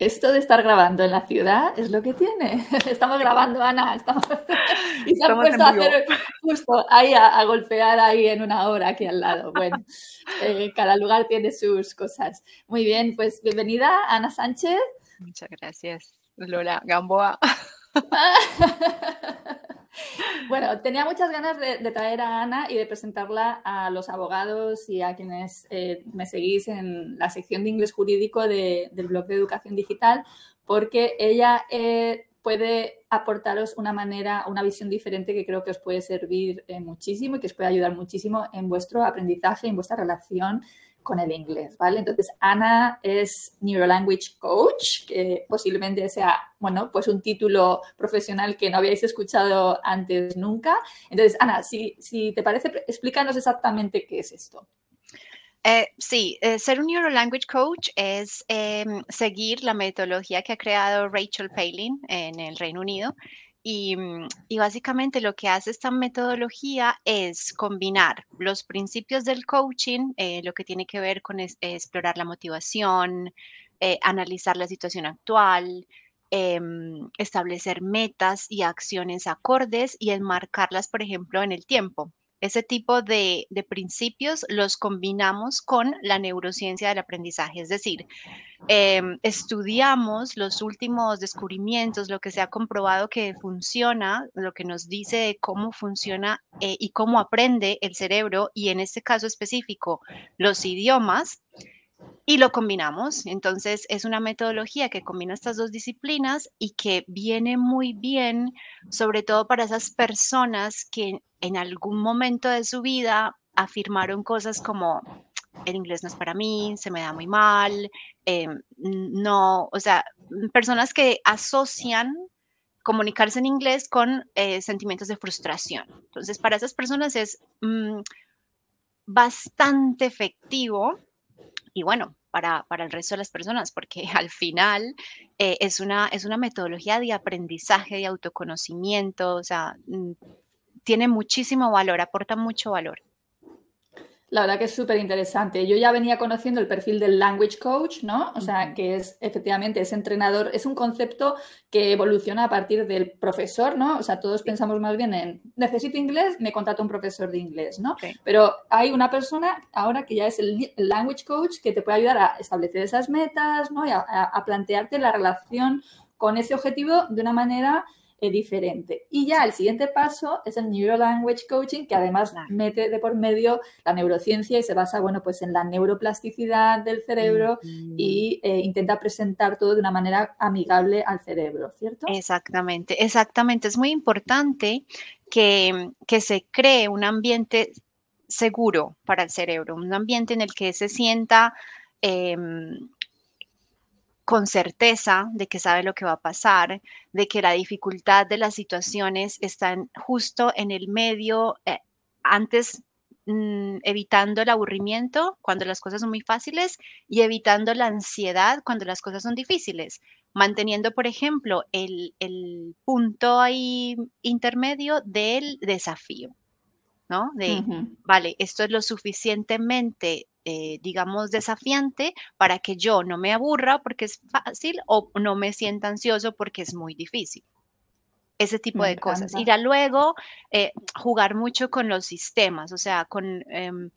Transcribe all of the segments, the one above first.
Esto de estar grabando en la ciudad es lo que tiene. Estamos grabando, Ana. Estamos... Y se han puesto a hacer justo ahí a, golpear ahí en una hora aquí al lado. Bueno, eh, cada lugar tiene sus cosas. Muy bien, pues bienvenida, Ana Sánchez. Muchas gracias, Lola Gamboa. Bueno, tenía muchas ganas de, traer a Ana y de presentarla a los abogados y a quienes eh, me seguís en la sección de inglés jurídico del blog de educación digital, porque ella eh, puede aportaros una manera, una visión diferente que creo que os puede servir eh, muchísimo y que os puede ayudar muchísimo en vuestro aprendizaje, en vuestra relación con el inglés, ¿vale? Entonces, Ana es Neurolanguage Coach, que posiblemente sea, bueno, pues un título profesional que no habíais escuchado antes nunca. Entonces, Ana, si, si te parece, explícanos exactamente qué es esto. Eh, sí, eh, ser un Neurolanguage Coach es em, seguir la metodología que ha creado Rachel Palin en el Reino Unido Mm, y, básicamente lo que hace esta metodología es combinar los principios del coaching, eh, lo que tiene que ver con explorar la motivación, eh, analizar la situación actual, em, establecer metas y acciones acordes y enmarcarlas, por ejemplo, en el tiempo. Ese tipo de, principios los combinamos con la neurociencia del aprendizaje, es decir, em, estudiamos los últimos descubrimientos, lo que se ha comprobado que funciona, lo que nos dice cómo funciona eh, y cómo aprende el cerebro y en este caso específico los idiomas y lo combinamos. Entonces es una metodología que combina estas dos disciplinas y que viene muy bien, sobre todo para esas personas que en algún momento de su vida afirmaron cosas como el inglés no es para mí, se me da muy mal, eh, no, o sea, personas que asocian comunicarse en inglés con eh, sentimientos de frustración. Entonces, para esas personas es mm, bastante efectivo y bueno, para, el resto de las personas, porque al final eh, es, una, es una metodología de aprendizaje, de autoconocimiento, o sea, mm, tiene muchísimo valor, aporta mucho valor. La verdad que es súper interesante. Yo ya venía conociendo el perfil del language coach, ¿no? O sea, que es efectivamente ese entrenador, es un concepto que evoluciona a partir del profesor, ¿no? O sea, todos pensamos más bien en necesito inglés, me contrato un profesor de inglés, ¿no? Pero hay una persona ahora que ya es el, language coach que te puede ayudar a establecer esas metas, ¿no? Y a plantearte la relación con ese objetivo de una manera diferente. Y ya el siguiente paso es el Neuro Language Coaching, que además mete de por medio la neurociencia y se basa, bueno, pues en la neuroplasticidad del cerebro y eh, intenta presentar todo de una manera amigable al cerebro, ¿cierto? Exactamente, exactamente. Es muy importante que, que se cree un ambiente seguro para el cerebro, un ambiente en el que se sienta em, con certeza de que sabe lo que va a pasar, de que la dificultad de las situaciones está justo en el medio, eh, antes mm, evitando el aburrimiento cuando las cosas son muy fáciles y evitando la ansiedad cuando las cosas son difíciles, manteniendo, por ejemplo, el, punto ahí intermedio del desafío. ¿no? De, vale, esto es lo suficientemente eh, digamos, desafiante para que yo no me aburra porque es fácil o no me sienta ansioso porque es muy difícil. Ese tipo de cosas. Y ya luego eh, jugar mucho con los sistemas, o sea, con... Em,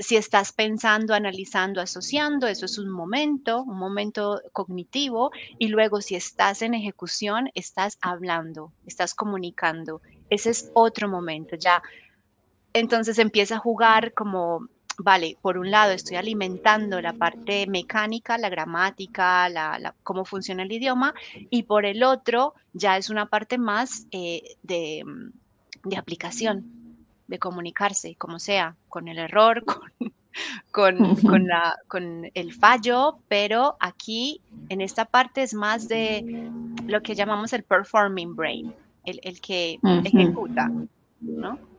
si estás pensando, analizando, asociando, eso es un momento, un momento cognitivo, y luego si estás en ejecución, estás hablando, estás comunicando. Ese es otro momento, ya. Entonces empieza a jugar como vale, por un lado estoy alimentando la parte mecánica, la gramática, la, cómo funciona el idioma, y por el otro ya es una parte más eh, de, de, aplicación, de comunicarse, como sea, con el error, con, con, con, la, con el fallo, pero aquí en esta parte es más de lo que llamamos el performing brain, el, el que ejecuta, ¿no?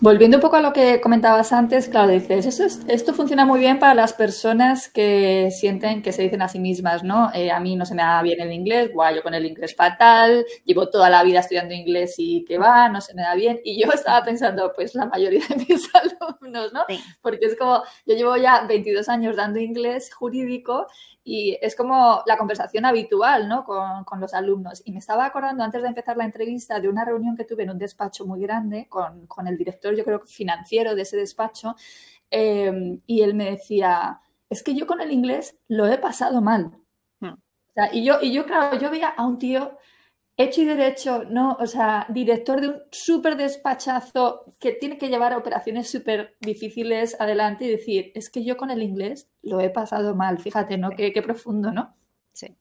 Volviendo un poco a lo que comentabas antes, claro, dices, esto, esto funciona muy bien para las personas que sienten que se dicen a sí mismas, ¿no? Eh, a mí no se me da bien el inglés, guay, yo con el inglés fatal, llevo toda la vida estudiando inglés y que va, no se me da bien. Y yo estaba pensando, pues la mayoría de mis alumnos, ¿no? Porque es como, yo llevo ya 22 años dando inglés jurídico y es como la conversación habitual ¿no? con, los alumnos. Y me estaba acordando antes de empezar la entrevista de una reunión que tuve en un despacho muy grande con, el director, yo creo, financiero de ese despacho. Eh, y él me decía, es que yo con el inglés lo he pasado mal. Hmm. y, yo, y yo, claro, yo veía a un tío hecho y derecho, ¿no? O sea, director de un súper despachazo que tiene que llevar operaciones súper difíciles adelante y decir, es que yo con el inglés lo he pasado mal, fíjate, ¿no? Qué, profundo, ¿no? Sí.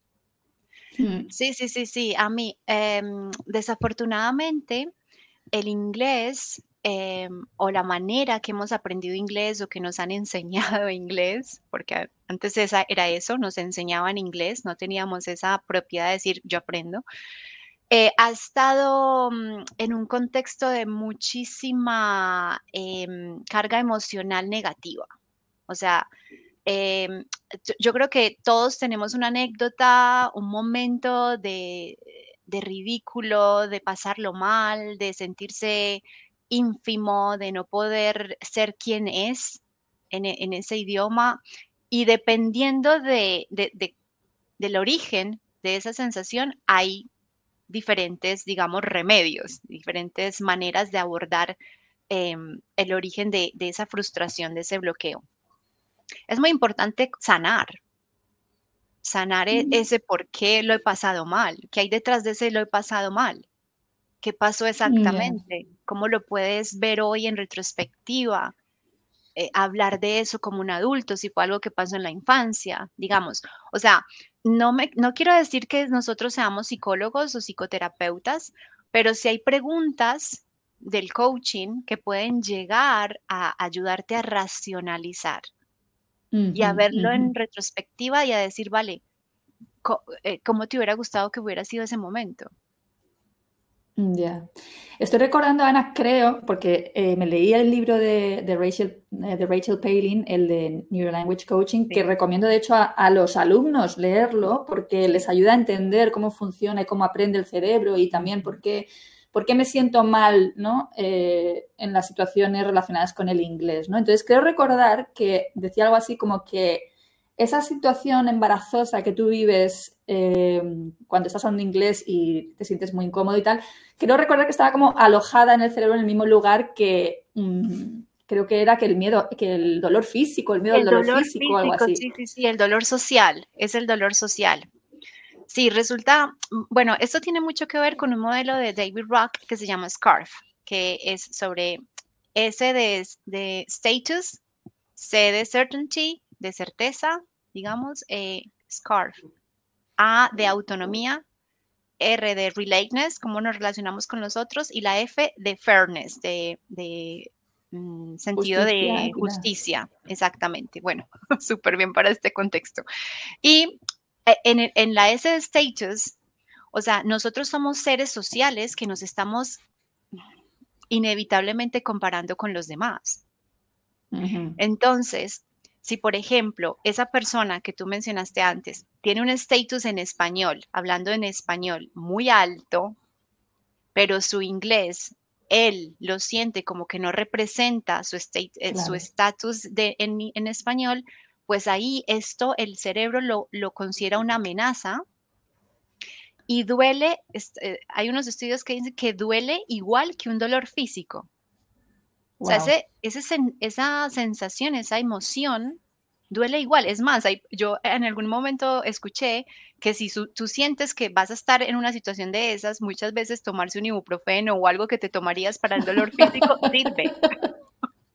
Hmm. Sí, sí, sí, sí. A mí, em, desafortunadamente, el inglés em, o la manera que hemos aprendido inglés o que nos han enseñado inglés, porque antes esa, era eso, nos enseñaban inglés, no teníamos esa propiedad de decir yo aprendo. Eh, ha estado mm, en un contexto de muchísima em, carga emocional negativa. O sea, em, yo creo que todos tenemos una anécdota, un momento de, ridículo, de pasarlo mal, de sentirse ínfimo, de no poder ser quien es en, ese idioma. Y dependiendo de, del origen de esa sensación, hay diferentes, digamos, remedios, diferentes maneras de abordar em, el origen de, esa frustración, de ese bloqueo. Es muy importante sanar, sanar e, ese por qué lo he pasado mal, qué hay detrás de ese lo he pasado mal, qué pasó exactamente, cómo lo puedes ver hoy en retrospectiva, eh, hablar de eso como un adulto, si fue algo que pasó en la infancia, digamos. O sea, no, me, no quiero decir que nosotros seamos psicólogos o psicoterapeutas, pero si hay preguntas del coaching que pueden llegar a ayudarte a racionalizar y a verlo en retrospectiva y a decir, vale, eh, ¿cómo te hubiera gustado que hubiera sido ese momento? Ya. Estoy recordando, Ana, creo, porque eh, me leí el libro de, Rachel, eh, de Rachel Palin, el de Neuro Language Coaching, que recomiendo de hecho a, los alumnos leerlo porque les ayuda a entender cómo funciona y cómo aprende el cerebro y también por qué, por qué me siento mal ¿no? Eh, en las situaciones relacionadas con el inglés. ¿no? Entonces, creo recordar que decía algo así como que esa situación embarazosa que tú vives eh, cuando estás hablando inglés y te sientes muy incómodo y tal, creo recordar que estaba como alojada en el cerebro en el mismo lugar que mm, creo que era que el miedo, que el dolor físico, el miedo al dolor, físico, o algo así. Sí, sí, sí, el dolor social, es el dolor social. Sí, resulta, bueno, esto tiene mucho que ver con un modelo de David Rock que se llama SCARF, que es sobre S de, de status, C de certainty, de certeza, digamos, eh, SCARF. A de autonomía, R de relatedness, cómo nos relacionamos con los otros, y la F de fairness, de, mm, sentido de justicia. Exactamente. Bueno, súper bien para este contexto. Y eh, en, en, la S de status, o sea, nosotros somos seres sociales que nos estamos inevitablemente comparando con los demás. Entonces, si, por ejemplo, esa persona que tú mencionaste antes tiene un estatus en español, hablando en español muy alto, pero su inglés, él lo siente como que no representa su eh, estatus en, en, español, pues ahí esto el cerebro lo, lo considera una amenaza y duele, eh, hay unos estudios que dicen que duele igual que un dolor físico. O sea, esa sensación, esa emoción, duele igual. Es más, yo en algún momento escuché que si tú sientes que vas a estar en una situación de esas, muchas veces tomarse un ibuprofeno o algo que te tomarías para el dolor físico sirve.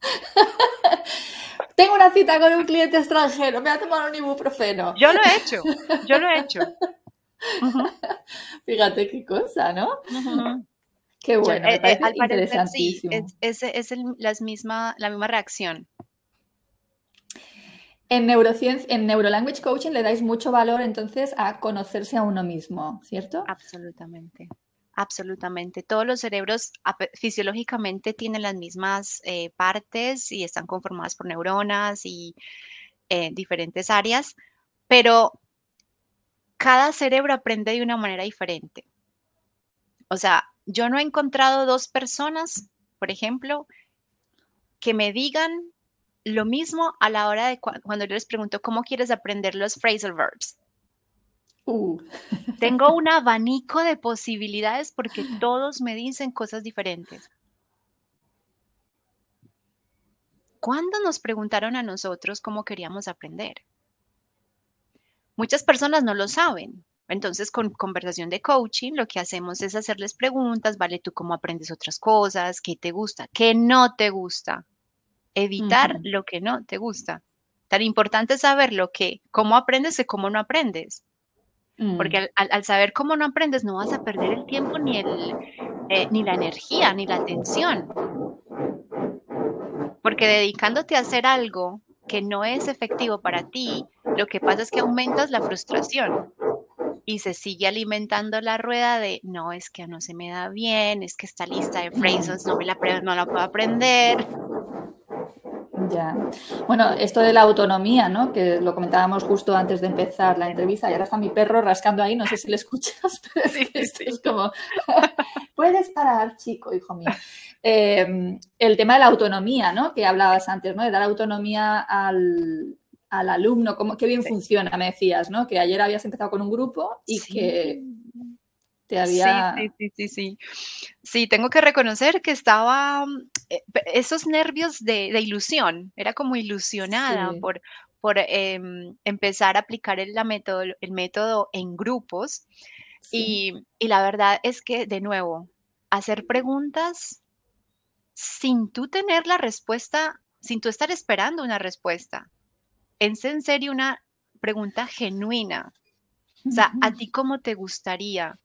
Tengo una cita con un cliente extranjero, me voy a tomar un ibuprofeno. Yo lo he hecho, yo lo he hecho. Fíjate qué cosa, ¿no? Qué bueno, me eh, eh, parece interesantísimo. es, es, la, misma, la misma reacción. En neurociencia, en neurolanguage coaching le dais mucho valor entonces a conocerse a uno mismo, ¿cierto? Absolutamente. Absolutamente. Todos los cerebros fisiológicamente tienen las mismas eh, partes y están conformadas por neuronas y eh, diferentes áreas, pero cada cerebro aprende de una manera diferente. O sea, yo no he encontrado dos personas, por ejemplo, que me digan lo mismo a la hora de cuando yo les pregunto cómo quieres aprender los phrasal verbs. Uh. Tengo un abanico de posibilidades porque todos me dicen cosas diferentes. ¿Cuándo nos preguntaron a nosotros cómo queríamos aprender? Muchas personas no lo saben. Entonces, con conversación de coaching, lo que hacemos es hacerles preguntas, ¿vale? ¿Tú cómo aprendes otras cosas? ¿Qué te gusta? ¿Qué no te gusta? evitar lo que no te gusta. Tan importante saber lo que, cómo aprendes y cómo no aprendes. Porque mm. al, saber cómo no aprendes, no vas a perder el tiempo ni, el, eh, ni la energía, ni la atención. Porque dedicándote a hacer algo que no es efectivo para ti, lo que pasa es que aumentas la frustración y se sigue alimentando la rueda de no, es que no se me da bien, es que esta lista de phrases no me la, no la puedo aprender. Ya. Bueno, esto de la autonomía, ¿no? Que lo comentábamos justo antes de empezar la entrevista y ahora está mi perro rascando ahí, no sé si le escuchas, pero es como, puedes parar, chico, hijo mío. Em, el tema de la autonomía, ¿no? Que hablabas antes, ¿no? De dar autonomía al, alumno, cómo, qué bien funciona, me decías, ¿no? Que ayer habías empezado con un grupo y que había... Sí, sí, sí, sí, sí. tengo que reconocer que estaba, eh, esos nervios de, ilusión, era como ilusionada por, por em, empezar a aplicar el, la método, el método en grupos. Y, y la verdad es que, de nuevo, hacer preguntas sin tú tener la respuesta, sin tú estar esperando una respuesta. Es en serio una pregunta genuina. O sea, ¿a ti cómo te gustaría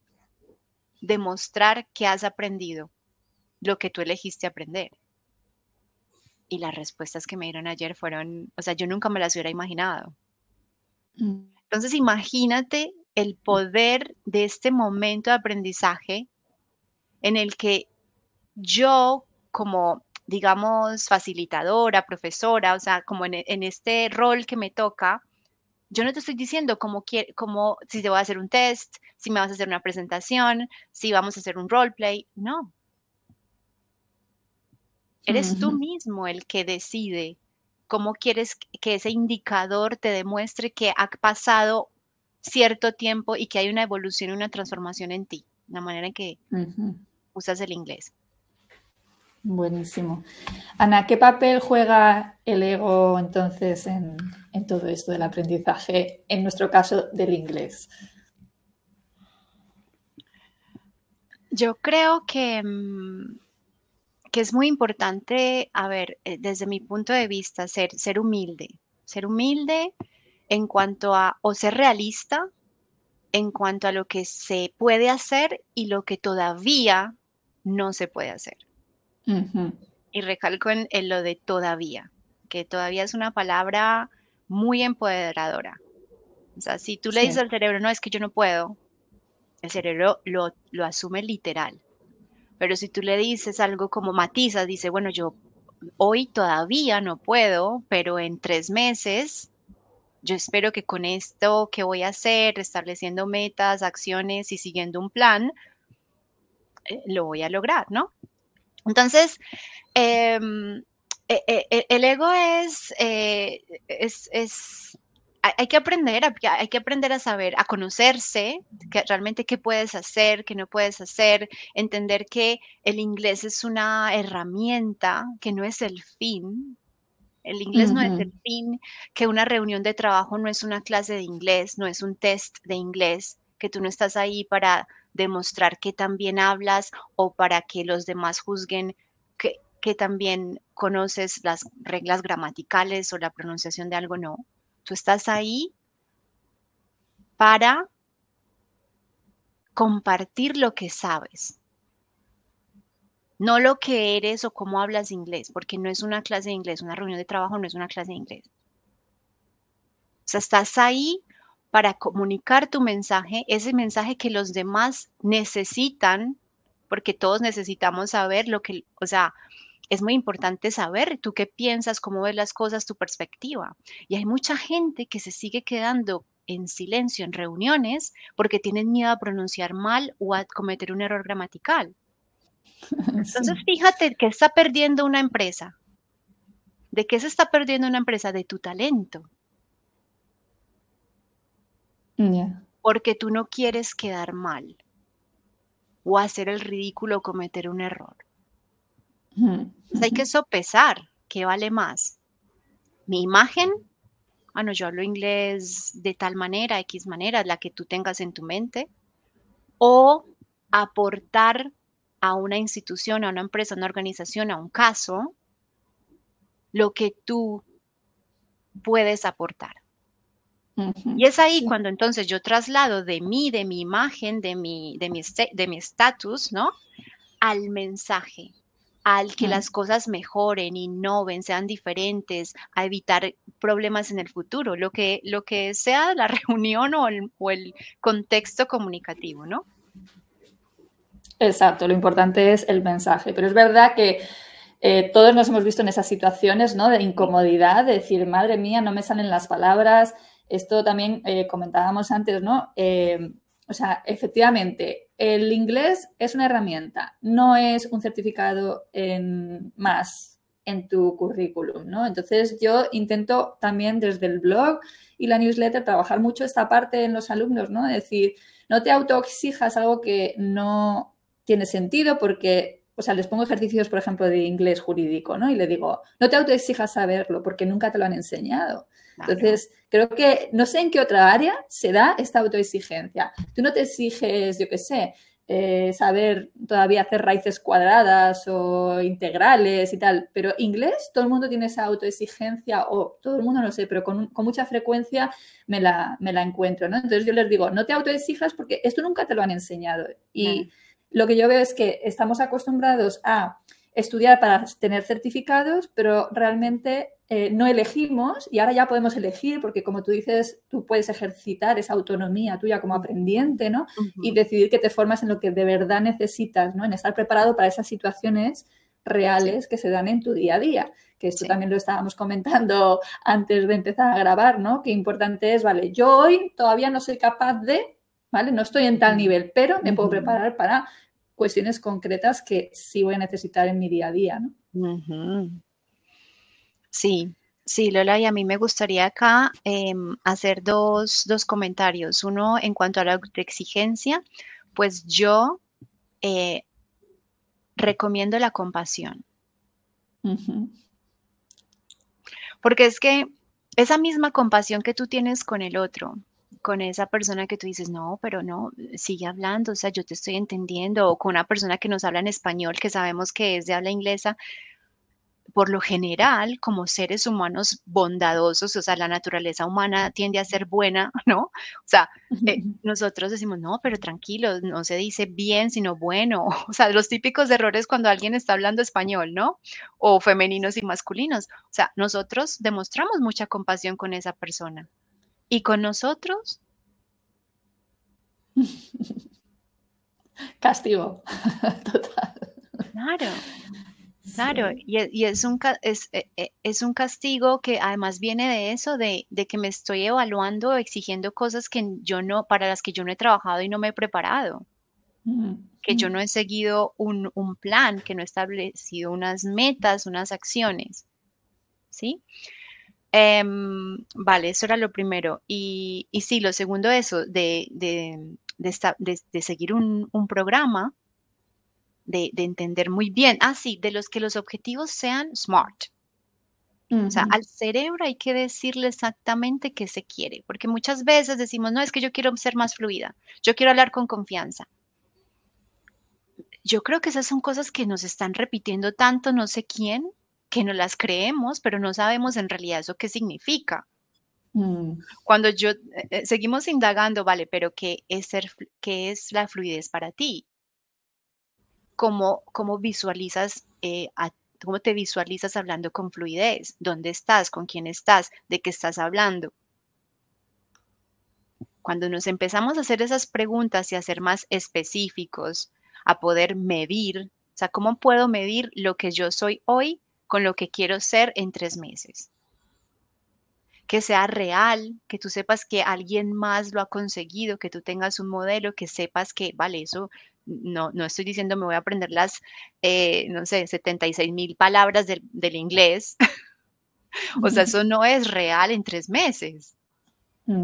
demostrar que has aprendido lo que tú elegiste aprender. Y las respuestas que me dieron ayer fueron, o sea, yo nunca me las hubiera imaginado. Mm. Entonces, imagínate el poder de este momento de aprendizaje en el que yo, como, digamos, facilitadora, profesora, o sea, como en, en este rol que me toca, yo no te estoy diciendo cómo, cómo, si te voy a hacer un test, si me vas a hacer una presentación, si vamos a hacer un roleplay. No. Eres tú mismo el que decide cómo quieres que ese indicador te demuestre que ha pasado cierto tiempo y que hay una evolución y una transformación en ti, la manera en que usas el inglés. Buenísimo. Ana, ¿qué papel juega el ego entonces en, todo esto del aprendizaje, en nuestro caso del inglés? Yo creo que, mm, que es muy importante, a ver, eh, desde mi punto de vista, ser, ser humilde. Ser humilde en cuanto a, o ser realista en cuanto a lo que se puede hacer y lo que todavía no se puede hacer. Y recalco en, lo de todavía, que todavía es una palabra muy empoderadora. O sea, si tú le dices al cerebro, no, es que yo no puedo, el cerebro lo, lo asume literal. Pero si tú le dices algo como matizas, dice, bueno, yo hoy todavía no puedo, pero en tres meses yo espero que con esto que voy a hacer, estableciendo metas, acciones y siguiendo un plan, eh, lo voy a lograr, ¿no? Entonces, em, e, e, e, el ego es, eh, es, hay que aprender, hay que aprender a saber, a conocerse, que realmente qué puedes hacer, qué no puedes hacer, entender que el inglés es una herramienta, que no es el fin. El inglés no es el fin, que una reunión de trabajo no es una clase de inglés, no es un test de inglés, que tú no estás ahí para demostrar que también hablas o para que los demás juzguen que, que también conoces las reglas gramaticales o la pronunciación de algo, no. Tú estás ahí para compartir lo que sabes, no lo que eres o cómo hablas inglés, porque no es una clase de inglés, una reunión de trabajo no es una clase de inglés. sea, estás ahí para comunicar tu mensaje, ese mensaje que los demás necesitan, porque todos necesitamos saber lo que, o sea, es muy importante saber tú qué piensas, cómo ves las cosas, tu perspectiva. Y hay mucha gente que se sigue quedando en silencio en reuniones porque tienen miedo a pronunciar mal o a cometer un error gramatical. Entonces, fíjate que está perdiendo una empresa. ¿De qué se está perdiendo una empresa? De tu talento. Porque tú no quieres quedar mal o hacer el ridículo o cometer un error. hay que sopesar qué vale más. Mi imagen, bueno, yo hablo inglés de tal manera, X manera, la que tú tengas en tu mente, o aportar a una institución, a una empresa, a una organización, a un caso, lo que tú puedes aportar. Y es ahí cuando entonces yo traslado de mí, de mi imagen, de mi de mi de mi estatus, ¿no? Al mensaje, al que las cosas mejoren, innoven, sean diferentes, a evitar problemas en el futuro, lo que lo que sea la reunión o el, o el contexto comunicativo, ¿no? Exacto, lo importante es el mensaje, pero es verdad que eh, todos nos hemos visto en esas situaciones, ¿no? De incomodidad, de decir, madre mía, no me salen las palabras, esto también eh, comentábamos antes, ¿no? Eh, o sea, efectivamente, el inglés es una herramienta, no es un certificado en más en tu currículum, ¿no? Entonces yo intento también desde el blog y la newsletter trabajar mucho esta parte en los alumnos, ¿no? Es decir, no te autoexijas algo que no tiene sentido porque, o sea, les pongo ejercicios, por ejemplo, de inglés jurídico, ¿no? Y le digo, no te autoexijas saberlo porque nunca te lo han enseñado. Entonces, creo que no sé en qué otra área se da esta autoexigencia. Tú no te exiges, yo qué sé, eh, saber todavía hacer raíces cuadradas o integrales y tal, pero inglés, todo el mundo tiene esa autoexigencia o todo el mundo no sé, pero con, mucha frecuencia me la, me la, encuentro, ¿no? Entonces yo les digo, no te autoexijas porque esto nunca te lo han enseñado. Y lo que yo veo es que estamos acostumbrados a estudiar para tener certificados, pero realmente eh, no elegimos y ahora ya podemos elegir porque como tú dices, tú puedes ejercitar esa autonomía tuya como aprendiente, ¿no? Y decidir que te formas en lo que de verdad necesitas, ¿no? En estar preparado para esas situaciones reales que se dan en tu día a día. Que esto también lo estábamos comentando antes de empezar a grabar, ¿no? Qué importante es, vale, yo hoy todavía no soy capaz de, ¿vale? No estoy en tal nivel, pero me puedo preparar para cuestiones concretas que sí voy a necesitar en mi día a día, ¿no? Sí, sí, Lola, y a mí me gustaría acá em, hacer dos, comentarios. Uno en cuanto a la autoexigencia, pues yo eh, recomiendo la compasión. Porque es que esa misma compasión que tú tienes con el otro, con esa persona que tú dices, no, pero no, sigue hablando, o sea, yo te estoy entendiendo, o con una persona que nos habla en español, que sabemos que es de habla inglesa, por lo general, como seres humanos bondadosos, o sea, la naturaleza humana tiende a ser buena, ¿no? O sea, eh, nosotros decimos, no, pero tranquilo, no se dice bien, sino bueno. O sea, los típicos errores cuando alguien está hablando español, ¿no? O femeninos y masculinos. O sea, nosotros demostramos mucha compasión con esa persona. ¿Y con nosotros? Castigo, total. Claro. Claro, y, es, un, es, e, e, es, un castigo que además viene de eso, de, que me estoy evaluando, exigiendo cosas que yo no, para las que yo no he trabajado y no me he preparado, mm, que yo mm. no he seguido un, plan, que no he establecido unas metas, unas acciones. ¿Sí? Em, vale, eso era lo primero. Y, y sí, lo segundo, eso, de, de, seguir un, un programa de, entender muy bien. Ah, sí, de los que los objetivos sean smart. O sea, al cerebro hay que decirle exactamente qué se quiere, porque muchas veces decimos, no, es que yo quiero ser más fluida, yo quiero hablar con confianza. Yo creo que esas son cosas que nos están repitiendo tanto no sé quién, que no las creemos, pero no sabemos en realidad eso qué significa. Mm. Cuando yo eh, eh, seguimos indagando, vale, pero ¿qué es, ser, ¿qué es la fluidez para ti? Cómo, cómo visualizas, eh, cómo te visualizas hablando con fluidez, dónde estás, con quién estás, de qué estás hablando. Cuando nos empezamos a hacer esas preguntas y a ser más específicos, a poder medir, o sea, ¿cómo puedo medir lo que yo soy hoy con lo que quiero ser en tres meses? Que sea real, que tú sepas que alguien más lo ha conseguido, que tú tengas un modelo, que sepas que, vale, eso no, no estoy diciendo me voy a aprender las, eh, no sé, 76 mil palabras del, del inglés. o sea, eso no es real en tres meses.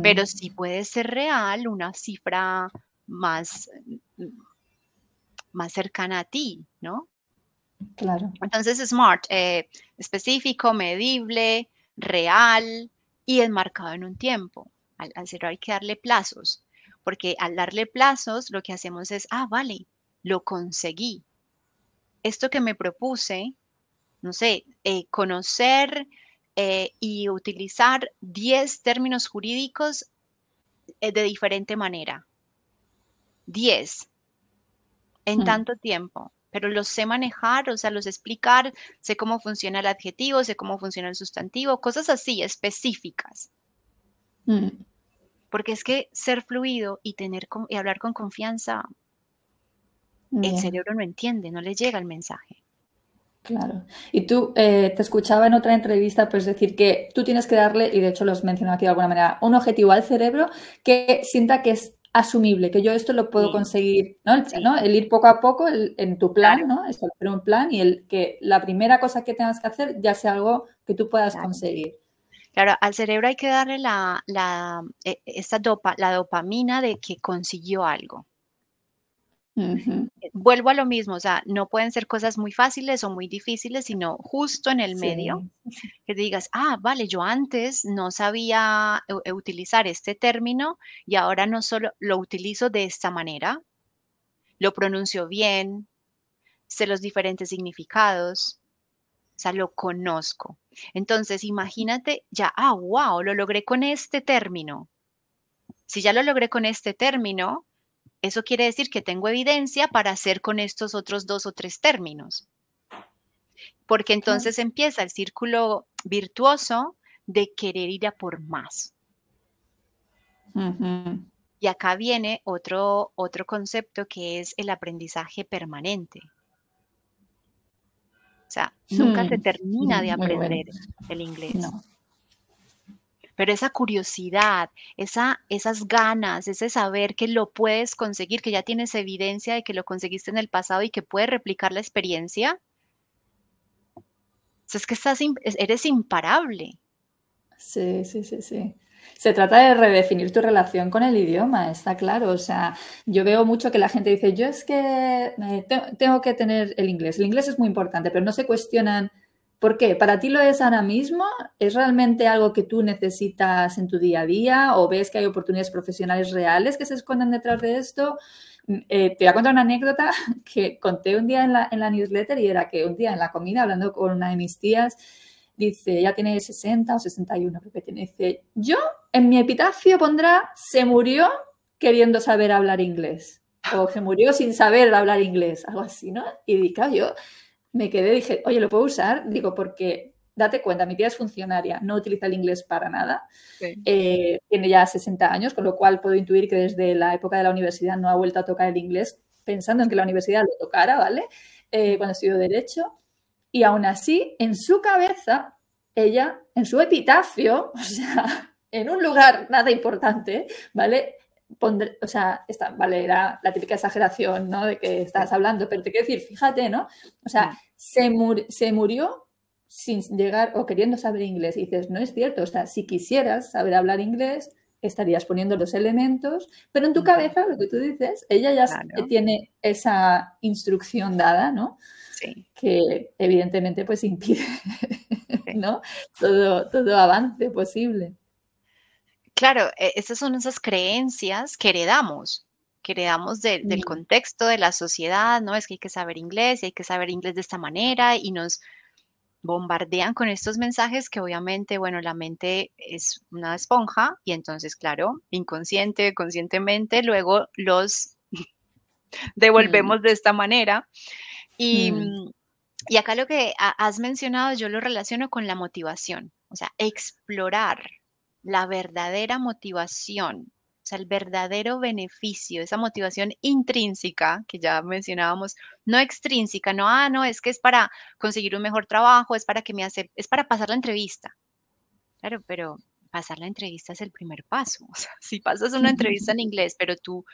Pero mm. sí puede ser real una cifra más, más cercana a ti, ¿no? Claro. Entonces, SMART, eh, específico, medible, real y enmarcado en un tiempo. Al, al hay que darle plazos, porque al darle plazos lo que hacemos es, ah, vale, lo conseguí. Esto que me propuse, no sé, eh, conocer eh, y utilizar 10 términos jurídicos eh, de diferente manera. 10 en hmm. tanto tiempo, pero los sé manejar, o sea, los explicar, sé cómo funciona el adjetivo, sé cómo funciona el sustantivo, cosas así específicas. Hmm. Porque es que ser fluido y tener y hablar con confianza, el cerebro no entiende, no le llega el mensaje. Claro. Y tú eh, te escuchaba en otra entrevista, pues decir que tú tienes que darle, y de hecho lo has mencionado aquí de alguna manera, un objetivo al cerebro que sienta que es asumible, que yo esto lo puedo conseguir, ¿no? El, ir poco a poco en tu plan, ¿no? Establecer un plan y el que la primera cosa que tengas que hacer ya sea algo que tú puedas conseguir. Claro, al cerebro hay que darle la, la, e, esta dopa, la dopamina de que consiguió algo. Vuelvo a lo mismo, o sea, no pueden ser cosas muy fáciles o muy difíciles, sino justo en el medio, que digas, ah, vale, yo antes no sabía e, utilizar este término y ahora no solo lo utilizo de esta manera, lo pronuncio bien, sé los diferentes significados, o sea, lo conozco. Entonces, imagínate ya, ah, wow, lo logré con este término. Si ya lo logré con este término, eso quiere decir que tengo evidencia para hacer con estos otros dos o tres términos. Porque entonces empieza el círculo virtuoso de querer ir a por más. Y acá viene otro, otro concepto que es el aprendizaje permanente. O sea, nunca se termina de aprender el inglés. No pero esa curiosidad, esa, esas ganas, ese saber que lo puedes conseguir, que ya tienes evidencia de que lo conseguiste en el pasado y que puedes replicar la experiencia, es que eres imparable. Sí, sí, sí, sí. Se trata de redefinir tu relación con el idioma, está claro. O sea, yo veo mucho que la gente dice, yo es que eh, tengo que tener el inglés. El inglés es muy importante, pero no se cuestionan ¿Por qué? ¿Para ti lo es ahora mismo? ¿Es realmente algo que tú necesitas en tu día a día? ¿O ves que hay oportunidades profesionales reales que se esconden detrás de esto? Mm, eh, te voy a contar una anécdota que conté un día en la, newsletter y era que un día en la comida, hablando con una de mis tías, dice, ya tiene 60 o 61, creo que tiene, dice, yo en mi epitafio pondrá, se murió queriendo saber hablar inglés. O se murió sin saber hablar inglés, algo así, ¿no? Y claro, yo me quedé, dije, oye, ¿lo puedo usar? Digo, porque date cuenta, mi tía es funcionaria, no utiliza el inglés para nada. Eh, tiene ya 60 años, con lo cual puedo intuir que desde la época de la universidad no ha vuelto a tocar el inglés pensando en que la universidad lo tocara, ¿vale? Eh, cuando estudió Derecho. Y aún así, en su cabeza, ella, en su epitafio, o sea, en un lugar nada importante, ¿vale? O sea, esta, vale, era la típica exageración, ¿no? De que estás hablando, pero te quiero decir, fíjate, ¿no? O sea, se, se murió sin llegar o queriendo saber inglés. Y dices, no es cierto, o sea, si quisieras saber hablar inglés, estarías poniendo los elementos, pero en tu cabeza, lo que tú dices, ella ya tiene esa instrucción dada, ¿no? Sí. Que evidentemente pues impide, ¿no? Todo, todo avance posible. Claro, e, esas son esas creencias que heredamos, que heredamos del mm. contexto de la sociedad, ¿no? Es que hay que saber inglés y hay que saber inglés de esta manera y nos bombardean con estos mensajes que obviamente, bueno, la mente es una esponja y entonces, claro, inconsciente, conscientemente, luego los devolvemos mm. de esta manera. Y, mm. y acá lo que has mencionado, yo lo relaciono con la motivación, o sea, explorar la verdadera motivación O sea, el verdadero beneficio, esa motivación intrínseca que ya mencionábamos, no extrínseca, no, ah, no, es que es para conseguir un mejor trabajo, es para que me hace, es para pasar la entrevista. Claro, pero pasar la entrevista es el primer paso. O sea, si pasas una entrevista en inglés, pero tú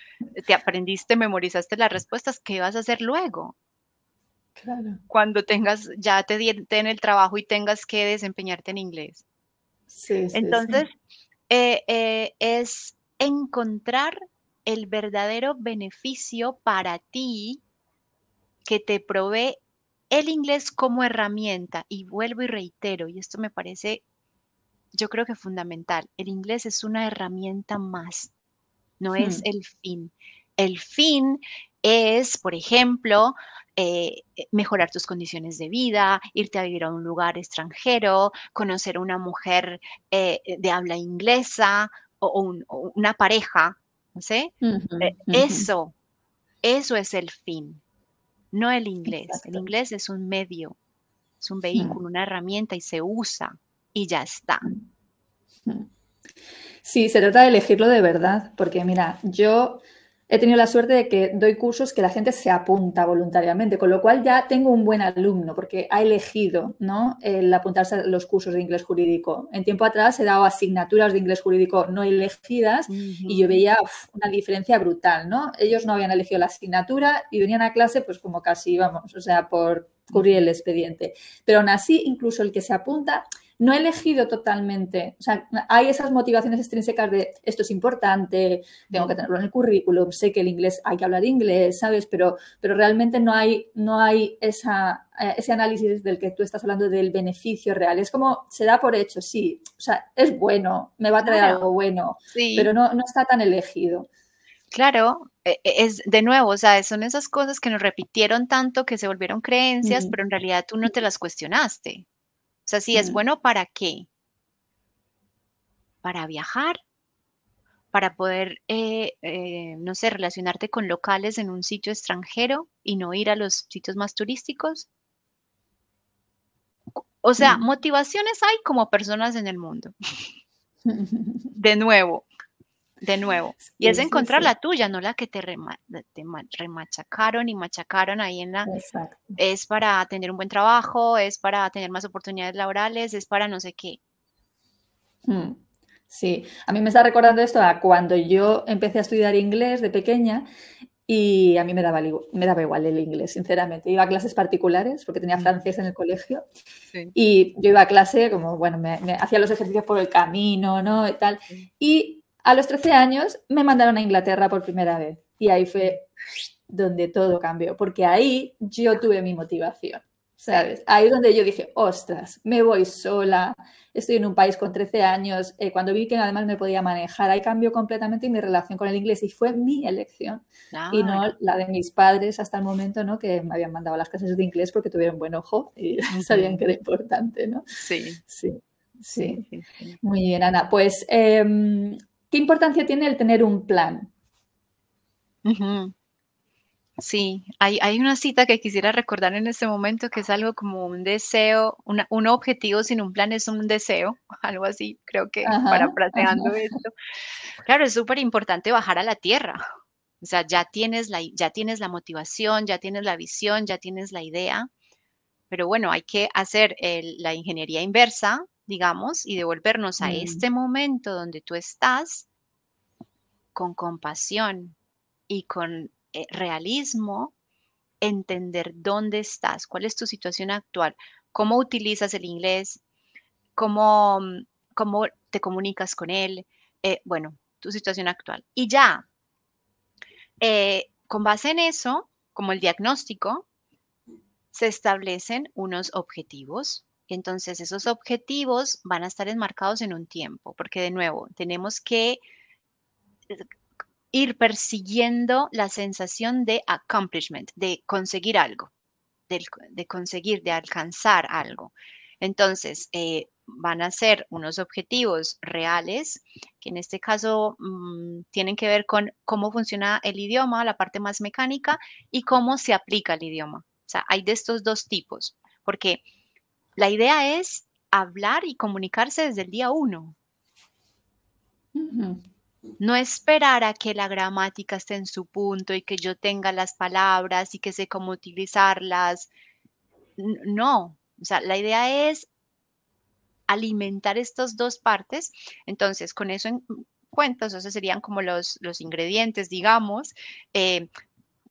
te aprendiste, memorizaste las respuestas, ¿qué vas a hacer luego? Claro. Cuando tengas, ya te den el trabajo y tengas que desempeñarte en inglés. Sí, sí Entonces, eh, eh, es encontrar el verdadero beneficio para ti que te provee el inglés como herramienta. Y vuelvo y reitero, y esto me parece, yo creo que fundamental, el inglés es una herramienta más, no es hmm. el fin. El fin es, por ejemplo, eh, mejorar tus condiciones de vida, irte a vivir a un lugar extranjero, conocer una mujer eh, de habla inglesa o, una pareja, ¿no sé? Eh, eso, eso es el fin, no el inglés. El inglés es un medio, es un vehículo, una herramienta y se usa y ya está. Sí, se trata de elegirlo de verdad, porque mira, yo he tenido la suerte de que doy cursos que la gente se apunta voluntariamente, con lo cual ya tengo un buen alumno porque ha elegido ¿no? el apuntarse a los cursos de inglés jurídico. En tiempo atrás he dado asignaturas de inglés jurídico no elegidas y yo veía una diferencia brutal, ¿no? Ellos no habían elegido la asignatura y venían a clase pues como casi, vamos, o sea, por cubrir el expediente. Pero aún así, incluso el que se apunta no he elegido totalmente, o sea, hay esas motivaciones extrínsecas de esto es importante, tengo que tenerlo en el currículum, sé que el inglés hay que hablar inglés, ¿sabes? Pero, pero realmente no hay, no hay esa, eh, ese análisis del que tú estás hablando del beneficio real. Es como, se da por hecho, sí, o sea, es bueno, me va a traer algo bueno, pero no, no está tan elegido. Claro, e, e, es de nuevo, o sea, son esas cosas que nos repitieron tanto que se volvieron creencias, pero en realidad tú no te las cuestionaste. O sea, si es bueno, ¿para qué? Para viajar, para poder, eh, eh, no sé, relacionarte con locales en un sitio extranjero y no ir a los sitios más turísticos. O sea, motivaciones hay como personas en el mundo. De nuevo, de nuevo. y es encontrar la tuya, no la que te, remachacaron y machacaron ahí en la... Es para tener un buen trabajo, es para tener más oportunidades laborales, es para no sé qué. Mm, sí, a mí me está recordando esto a cuando yo empecé a estudiar inglés de pequeña y a mí me daba, me daba igual el inglés, sinceramente. Iba a clases particulares porque tenía mm. francés en el colegio y yo iba a clase como, bueno, me, me, hacía los ejercicios por el camino, ¿no? Y tal. Y a los 13 años me mandaron a Inglaterra por primera vez y ahí fue donde todo cambió, porque ahí yo tuve mi motivación, ¿sabes? Ahí es donde yo dije, ostras, me voy sola, estoy en un país con 13 años, eh, cuando vi que además me podía manejar, ahí cambió completamente mi relación con el inglés y fue mi elección y no ah. la de mis padres hasta el momento, ¿no? Que me habían mandado a las clases de inglés porque tuvieron buen ojo y sabían que era importante, ¿no? Sí. Sí. Sí. Muy bien, Ana. Pues em, ¿Qué importancia tiene el tener un plan? Sí, hay, una cita que quisiera recordar en este momento que es algo como un deseo, un objetivo sin un plan es un deseo, algo así, creo que parafraseando esto. Claro, es súper importante bajar a la tierra. O sea, ya tienes, la, ya tienes la motivación, ya tienes la visión, ya tienes la idea, pero bueno, hay que hacer la ingeniería inversa, digamos, y devolvernos a mm. este momento donde tú estás con compasión y con eh, realismo, entender dónde estás, cuál es tu situación actual, cómo utilizas el inglés, cómo, mm, cómo te comunicas con él, eh, bueno, tu situación actual. Y ya, eh, con base en eso, como el diagnóstico, se establecen unos objetivos entonces, esos objetivos van a estar enmarcados en un tiempo, porque de nuevo, tenemos que ir persiguiendo la sensación de accomplishment, de conseguir algo, de, conseguir, de alcanzar algo. Entonces, eh, van a ser unos objetivos reales, que en este caso mm, tienen que ver con cómo funciona el idioma, la parte más mecánica, y cómo se aplica el idioma. O sea, hay de estos dos tipos, porque la idea es hablar y comunicarse desde el día uno. No esperar a que la gramática esté en su punto y que yo tenga las palabras y que sé cómo utilizarlas. No, o sea, la idea es alimentar estas dos partes. Entonces, con eso en cuenta, esos serían como los, los ingredientes, digamos. Eh,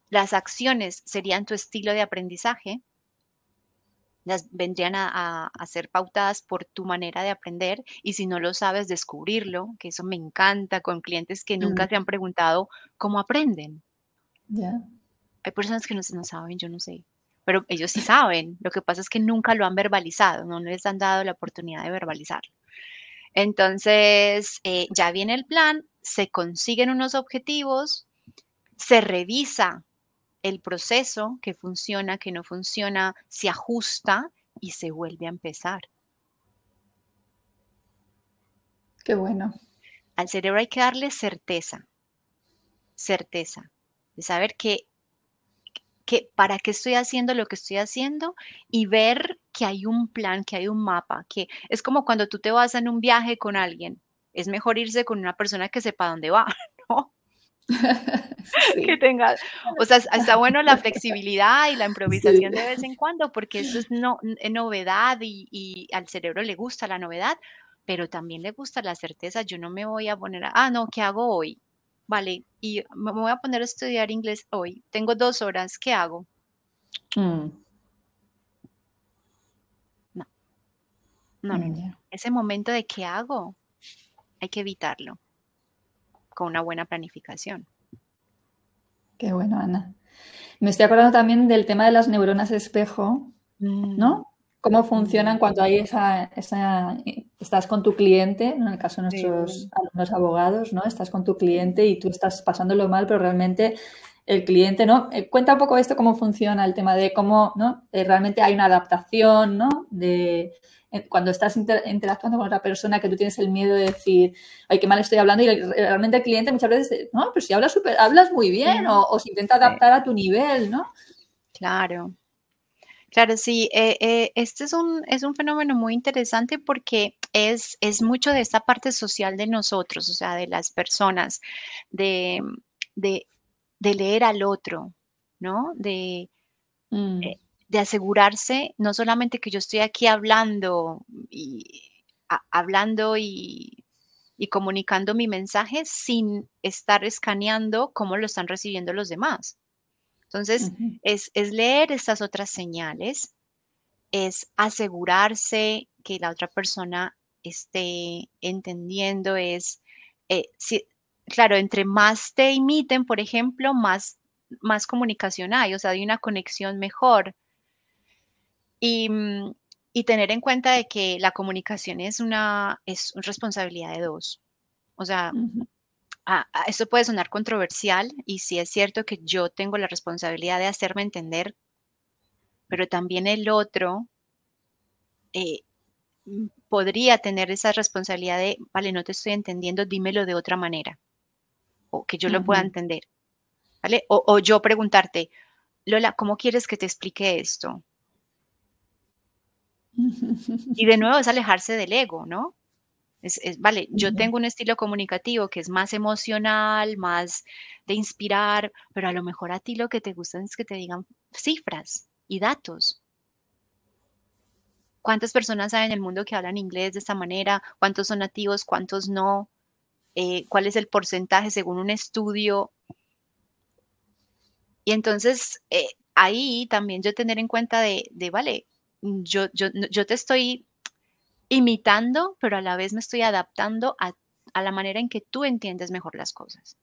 las acciones serían tu estilo de aprendizaje, las vendrían a, ser pautadas por tu manera de aprender y si no lo sabes, descubrirlo, que eso me encanta con clientes que nunca te mm. han preguntado cómo aprenden. Hay personas que no, no saben, yo no sé, pero ellos sí saben. Lo que pasa es que nunca lo han verbalizado, no les han dado la oportunidad de verbalizarlo. Entonces, eh, ya viene el plan, se consiguen unos objetivos, se revisa el proceso, que funciona, que no funciona, se ajusta y se vuelve a empezar. Qué bueno. Al cerebro hay que darle certeza, certeza, de saber que, que para qué estoy haciendo lo que estoy haciendo y ver que hay un plan, que hay un mapa, que es como cuando tú te vas en un viaje con alguien, es mejor irse con una persona que sepa dónde va, ¿no? que tengas, o sea, está bueno la flexibilidad y la improvisación de vez en cuando, porque eso es no, novedad y, al cerebro le gusta la novedad, pero también le gusta la certeza. Yo no me voy a poner, a, ah, no, ¿qué hago hoy? Vale, y me voy a poner a estudiar inglés hoy. Tengo dos horas, ¿qué hago? Mm. No. No, no, mm, Ese momento de qué hago, hay que evitarlo con una buena planificación. Qué bueno, Ana. Me estoy acordando también del tema de las neuronas espejo, ¿no? Mm. Cómo funcionan cuando hay esa, esa, estás con tu cliente, en el caso de nuestros alumnos abogados, ¿no? Estás con tu cliente y tú estás pasándolo mal, pero realmente el cliente, ¿no? Eh, cuenta un poco esto, cómo funciona el tema de cómo, ¿no? Eh, realmente hay una adaptación, ¿no? De, cuando estás interactuando con otra persona que tú tienes el miedo de decir, ay, qué mal estoy hablando, y realmente el cliente muchas veces dice, no, pero si hablas, super, hablas muy bien, o, o se intenta adaptar a tu nivel, ¿no? Claro. Claro, sí, eh, eh, este es un, es un fenómeno muy interesante porque es, es mucho de esta parte social de nosotros, o sea, de las personas, de, de, leer al otro, ¿no? De, mm. eh, de asegurarse no solamente que yo estoy aquí hablando y hablando y, comunicando mi mensaje sin estar escaneando cómo lo están recibiendo los demás. Entonces, es, leer estas otras señales, es asegurarse que la otra persona esté entendiendo, es, eh, claro, entre más te imiten, por ejemplo, más, más comunicación hay, o sea, hay una conexión mejor. Mm, y, tener en cuenta de que la comunicación es una, es responsabilidad de dos. O sea, esto puede sonar controversial y sí es cierto que yo tengo la responsabilidad de hacerme entender, pero también el otro eh, mm, podría tener esa responsabilidad de, vale, no te estoy entendiendo, dímelo de otra manera, o que yo lo pueda entender, ¿vale? O, o, yo preguntarte, Lola, ¿cómo quieres que te explique esto? Y de nuevo es alejarse del ego, ¿no? Es, vale, yo tengo un estilo comunicativo que es más emocional, más de inspirar, pero a lo mejor a ti lo que te gusta es que te digan cifras y datos. ¿Cuántas personas hay en el mundo que hablan inglés de esta manera? ¿Cuántos son nativos? ¿Cuántos no? Eh, ¿Cuál es el porcentaje según un estudio? Y entonces eh, ahí también yo tener en cuenta de, de vale, yo, yo, te estoy imitando, pero a la vez me estoy adaptando a, la manera en que tú entiendes mejor las cosas.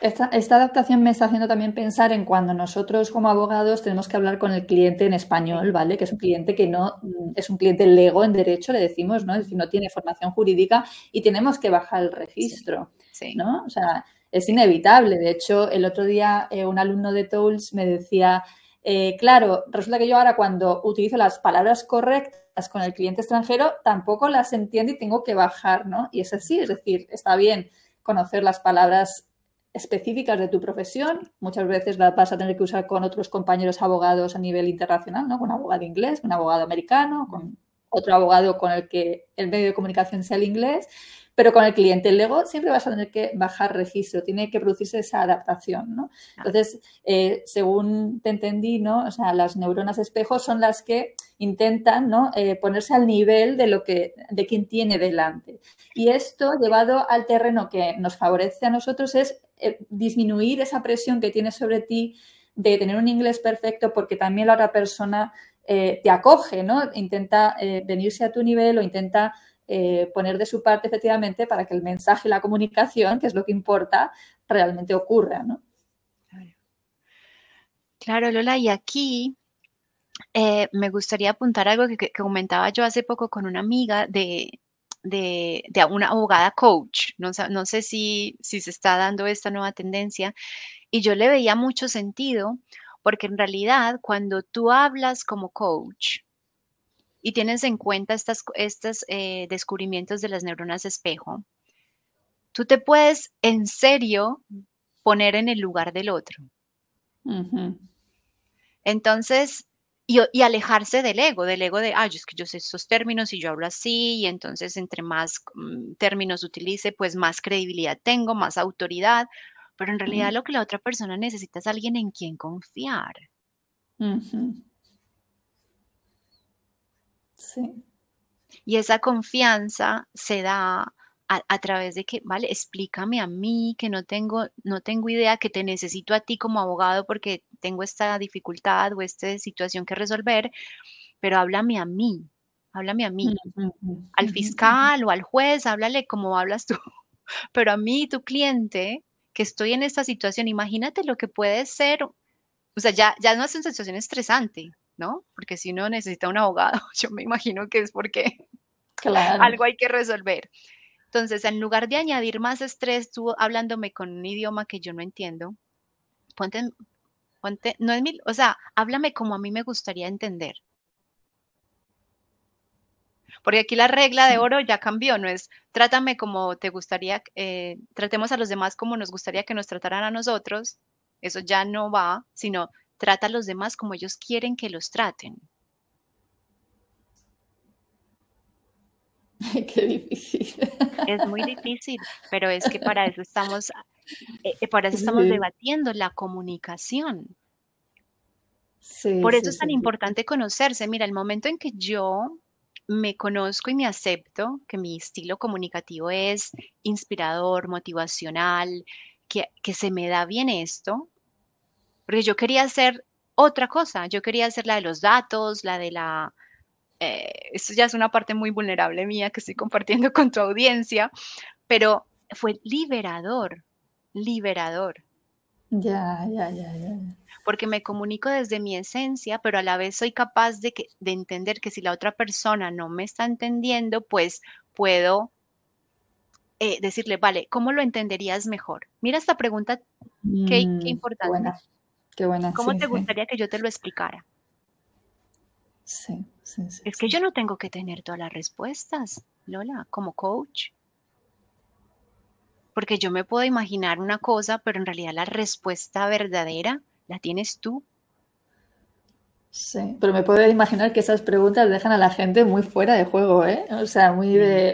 Esta, adaptación me está haciendo también pensar en cuando nosotros como abogados tenemos que hablar con el cliente en español, ¿vale? Que es un cliente que no es un cliente lego en derecho, le decimos, ¿no? Es decir, no tiene formación jurídica y tenemos que bajar el registro, ¿no? O sea, es inevitable. De hecho, el otro día eh, un alumno de Tools me decía, eh, claro, resulta que yo ahora cuando utilizo las palabras correctas con el cliente extranjero, tampoco las entiendo y tengo que bajar, ¿no? Y es así, es decir, está bien conocer las palabras específicas de tu profesión. Muchas veces las vas a tener que usar con otros compañeros abogados a nivel internacional, ¿no? Con un abogado inglés, un abogado americano, con otro abogado con el que el medio de comunicación sea el inglés, pero con el cliente, el Lego siempre vas a tener que bajar registro, tiene que producirse esa adaptación, ¿no? Entonces, eh, según te entendí, ¿no? O sea, las neuronas espejo son las que intentan, ¿no? Eh, ponerse al nivel de lo que, de quien tiene delante. Y esto, llevado al terreno que nos favorece a nosotros, es eh, disminuir esa presión que tienes sobre ti de tener un inglés perfecto porque también la otra persona te acoge, ¿no? Intenta venirse a tu nivel o intenta eh, poner de su parte efectivamente para que el mensaje y la comunicación, que es lo que importa, realmente ocurra, ¿no? Claro, Lola, y aquí eh, me gustaría apuntar algo que, comentaba yo hace poco con una amiga de, de, una abogada coach. No, no sé si, si se está dando esta nueva tendencia. Y yo le veía mucho sentido porque en realidad cuando tú hablas como coach, y tienes en cuenta estos estos, eh, descubrimientos de las neuronas espejo, tú te puedes en serio poner en el lugar del otro. Entonces, y, alejarse del ego, del ego de, ay, es que yo sé estos términos y yo hablo así, y entonces entre más mm, términos utilice, pues más credibilidad tengo, más autoridad, pero en realidad lo que la otra persona necesita es alguien en quien confiar. Y esa confianza se da a, través de que, vale, explícame a mí, que no tengo, no tengo idea, que te necesito a ti como abogado porque tengo esta dificultad o esta situación que resolver, pero háblame a mí, háblame a mí. Al fiscal o al juez, háblale como hablas tú. Pero a mí, tu cliente, que estoy en esta situación, imagínate lo que puede ser, o sea, ya, ya no es una situación estresante, ¿no? Porque si uno necesita un abogado, yo me imagino que es porque algo hay que resolver. Entonces, en lugar de añadir más estrés, tú hablándome con un idioma que yo no entiendo, ponte, ponte, no es mi, o sea, háblame como a mí me gustaría entender. Porque aquí la regla de oro ya cambió, no es trátame como te gustaría, eh, tratemos a los demás como nos gustaría que nos trataran a nosotros, eso ya no va, sino Trata a los demás como ellos quieren que los traten. Qué difícil. Es muy difícil, pero es que para eso estamos, eh, eh, para eso estamos debatiendo la comunicación. Por eso es tan importante conocerse. Mira, el momento en que yo me conozco y me acepto que mi estilo comunicativo es inspirador, motivacional, que, que se me da bien esto, porque yo quería hacer otra cosa, yo quería hacer la de los datos, la de la... Eh, eso ya es una parte muy vulnerable mía que estoy compartiendo con tu audiencia, pero fue liberador, liberador. Ya, ya, ya, ya. Porque me comunico desde mi esencia, pero a la vez soy capaz de, que, de entender que si la otra persona no me está entendiendo, pues puedo eh, decirle, vale, ¿cómo lo entenderías mejor? Mira esta pregunta, qué, mm, importante. ¿Cómo te gustaría que yo te lo explicara? Sí, sí, sí. Es que yo no tengo que tener todas las respuestas, Lola, como coach. Porque yo me puedo imaginar una cosa, pero en realidad la respuesta verdadera la tienes tú. Sí, pero me puedo imaginar que esas preguntas dejan a la gente muy fuera de juego, ¿eh? O sea, muy de...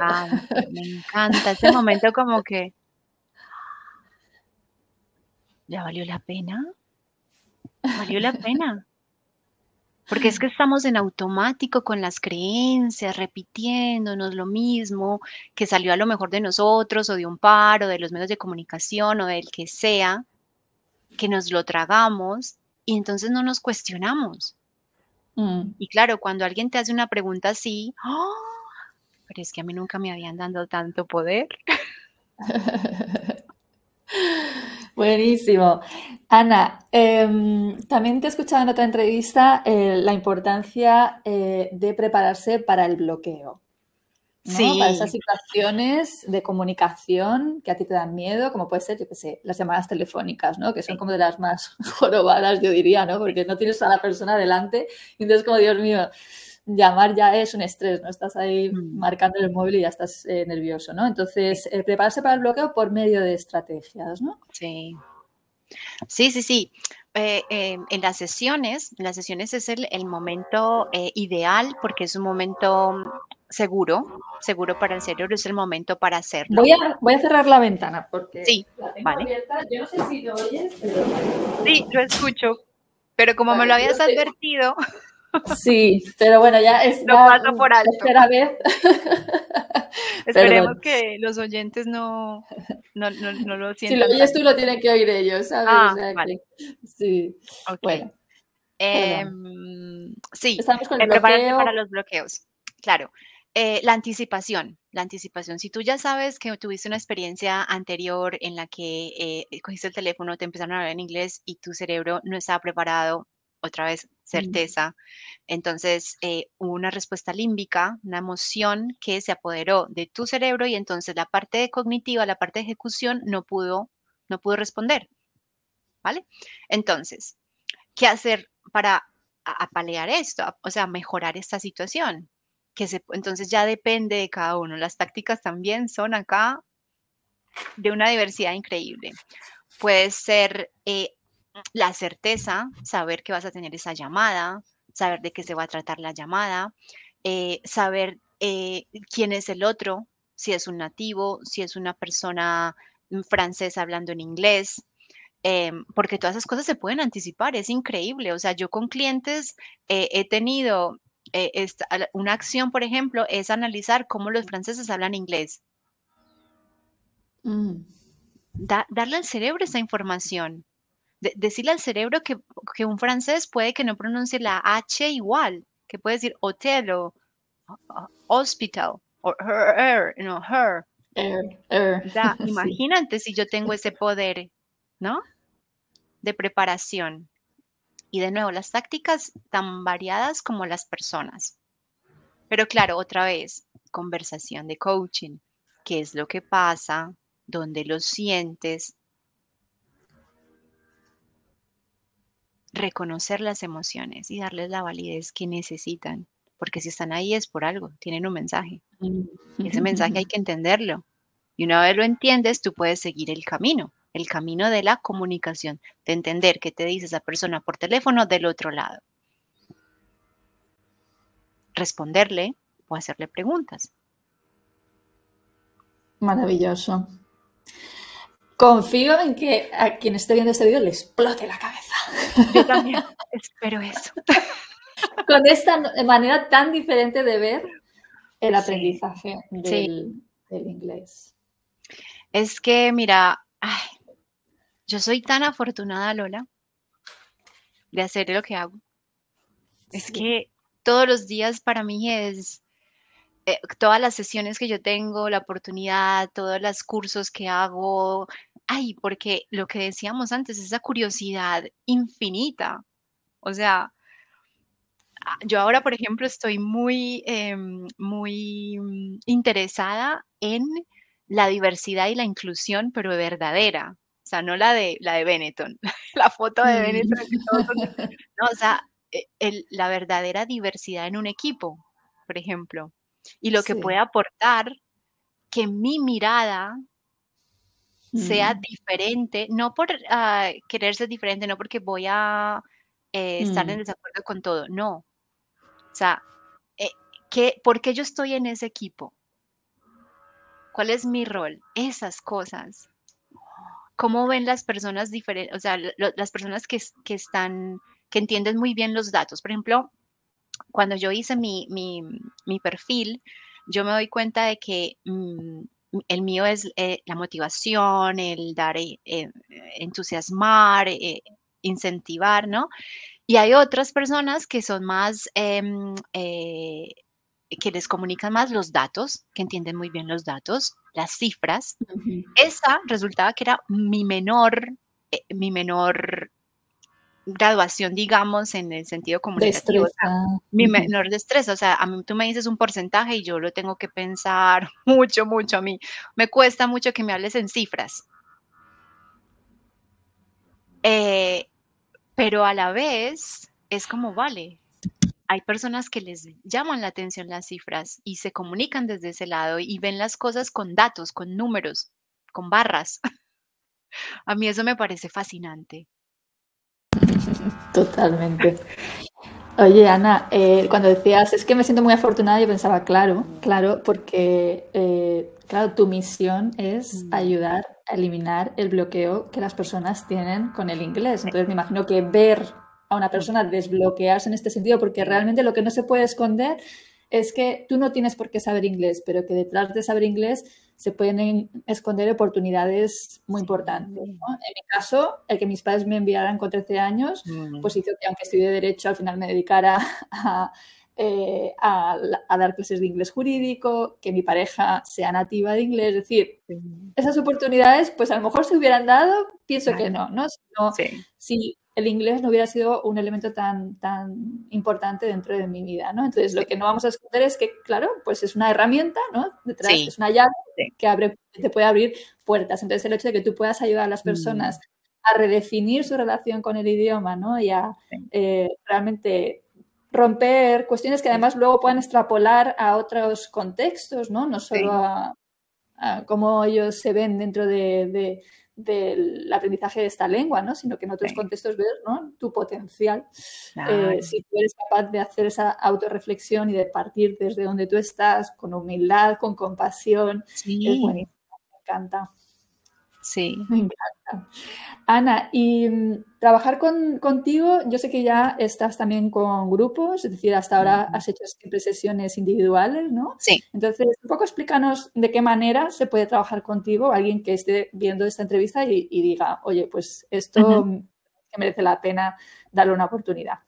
me encanta ese momento como que... ¿Ya valió la pena? Valió la pena. Porque es que estamos en automático con las creencias, repitiéndonos lo mismo que salió a lo mejor de nosotros o de un par o de los medios de comunicación o del que sea, que nos lo tragamos y entonces no nos cuestionamos. Mm. Y claro, cuando alguien te hace una pregunta así, ¡ah! pero es que a mí nunca me habían dado tanto poder. Buenísimo. Ana, em, también te he escuchado en otra entrevista eh, la importancia eh, de prepararse para el bloqueo. Sí. Para esas situaciones de comunicación que a ti te dan miedo, como puede ser, yo qué sé, las llamadas telefónicas, ¿no? Que son como de las más jorobadas, yo diría, ¿no? Porque no tienes a la persona delante y entonces como, Dios mío, llamar ya es un estrés, ¿no? Estás ahí mm. marcando el móvil y ya estás eh, nervioso, ¿no? Entonces, prepararse para el bloqueo por medio de estrategias, ¿no? Sí. Sí, sí, sí. Eh, eh, en las sesiones, las sesiones es el, momento eh, ideal porque es un momento seguro, seguro para el cerebro, es el momento para hacerlo. Voy a, voy a cerrar la ventana porque sí, la tengo abierta. Yo no sé si lo oyes, pero... Sí, lo escucho, pero como me lo habías advertido... Sí, pero bueno, ya es lo paso por alto. tercera vez. Esperemos que los oyentes no, no, no, lo sientan. Si lo oyes tú, lo tienen que oír ellos, ¿sabes? Ah, vale. sí. Bueno. Em, sí, eh, para los bloqueos. Claro. Eh, la anticipación, la anticipación. Si tú ya sabes que tuviste una experiencia anterior en la que eh, cogiste el teléfono, te empezaron a hablar en inglés y tu cerebro no estaba preparado, otra vez certeza. Entonces, eh, hubo una respuesta límbica, una emoción que se apoderó de tu cerebro y entonces la parte cognitiva, la parte de ejecución no pudo, no pudo responder. ¿Vale? Entonces, ¿qué hacer para apalear esto? O sea, mejorar esta situación que se, entonces ya depende de cada uno. Las tácticas también son acá de una diversidad increíble. Puede ser eh, la certeza, saber que vas a tener esa llamada, saber de qué se va a tratar la llamada, eh, saber eh, quién es el otro, si es un nativo, si es una persona francesa hablando en inglés, porque todas esas cosas se pueden anticipar, es increíble. O sea, yo con clientes he tenido eh, una acción, por ejemplo, es analizar cómo los franceses hablan inglés. Mm. darle al cerebro esa información. Decirle al cerebro que, un francés puede que no pronuncie la H igual, que puede decir hotel o hospital o her, no, her. imagínate si yo tengo ese poder, ¿no? De preparación. Y de nuevo, las tácticas tan variadas como las personas. Pero claro, otra vez, conversación de coaching. ¿Qué es lo que pasa? ¿Dónde lo sientes? Reconocer las emociones y darles la validez que necesitan. Porque si están ahí es por algo, tienen un mensaje. Y ese mensaje hay que entenderlo. Y una vez lo entiendes, tú puedes seguir el camino el camino de la comunicación, de entender qué te dice esa persona por teléfono del otro lado. Responderle o hacerle preguntas. Maravilloso. Confío en que a quien esté viendo este vídeo le explote la cabeza. Yo también espero eso. Con esta manera tan diferente de ver el aprendizaje del, del inglés. Es que, mira, ay, yo soy tan afortunada, Lola, de hacer lo que hago. Es que todos los días para mí es eh, todas las sesiones que yo tengo, la oportunidad, todos los cursos que hago. Ay, porque lo que decíamos antes, esa curiosidad infinita. O sea, ah, yo ahora, por ejemplo, estoy muy, em, muy mm, interesada en la diversidad y la inclusión, pero verdadera. O sea, no la de, la de Benetton, la foto de Benetton. No, o sea, e, la verdadera diversidad en un equipo, por ejemplo. Y lo que puede aportar que mi mirada sea mm. diferente, no por uh, querer ser diferente, no porque voy a eh, estar en mm. desacuerdo con todo, no. O sea, eh, ¿por qué yo estoy en ese equipo? ¿Cuál es mi rol? Esas cosas cómo ven las personas diferentes, o sea, las personas que, están, que entienden muy bien los datos. Por ejemplo, cuando yo hice mi, perfil, yo me doy cuenta de que mm, el mío es eh, la motivación, el dar, eh, eh, entusiasmar, incentivar, ¿no? Y hay otras personas que son más em, que les comunican más los datos, que entienden muy bien los datos, las cifras. Esa resultaba que era mi menor, mi menor graduación, digamos, en el sentido comunicativo. mi menor destreza. O sea, a mí tú me dices un porcentaje y yo lo tengo que pensar mucho, mucho. A mí me cuesta mucho que me hables en cifras. Eh, pero a la vez es como, vale, hay personas que les llaman la atención las cifras y se comunican desde ese lado y ven las cosas con datos, con números, con barras. A mí eso me parece fascinante. Totalmente. Oye, Ana, eh, cuando decías, es que me siento muy afortunada, yo pensaba, claro, claro, porque, eh, claro, tu misión es mm. ayudar a eliminar el bloqueo que las personas tienen con el inglés. Entonces, me imagino que ver a una persona desbloquearse en este sentido, porque realmente lo que no se puede esconder es que tú no tienes por qué saber inglés, pero que detrás de saber inglés se pueden esconder oportunidades muy importantes. En mi caso, el que mis padres me enviaran con 13 años, pues hizo que aunque estudié Derecho, al final me dedicara eh, a, a, dar clases de inglés jurídico, que mi pareja sea nativa de inglés. Es decir, esas oportunidades, pues a lo mejor se hubieran dado, pienso que no, ¿no? Si, el inglés no hubiera sido un elemento tan, tan importante dentro de mi vida, ¿no? Entonces, lo que no vamos a esconder es que, claro, pues es una herramienta, ¿no? Detrás es una llave que abre, te puede abrir puertas. Entonces, el hecho de que tú puedas ayudar a las mm. personas a redefinir su relación con el idioma, ¿no? Y a eh, realmente romper cuestiones que además luego puedan extrapolar a otros contextos, ¿no? No solo a, cómo ellos se ven dentro de del aprendizaje de esta lengua, ¿no? sino que en otros contextos ver ¿no? tu potencial. Eh, si tú eres capaz de hacer esa autorreflexión y de partir desde donde tú estás, con humildad, con compasión, es buenísimo, me encanta. Sí. Me encanta. Ana, y mm, trabajar contigo, yo sé que ya estás también con grupos, es decir, hasta ahora has hecho siempre sesiones individuales, ¿no? Sí. Entonces, un poco explícanos de qué manera se puede trabajar contigo, alguien que esté viendo esta entrevista y, diga, oye, pues esto merece la pena darle una oportunidad.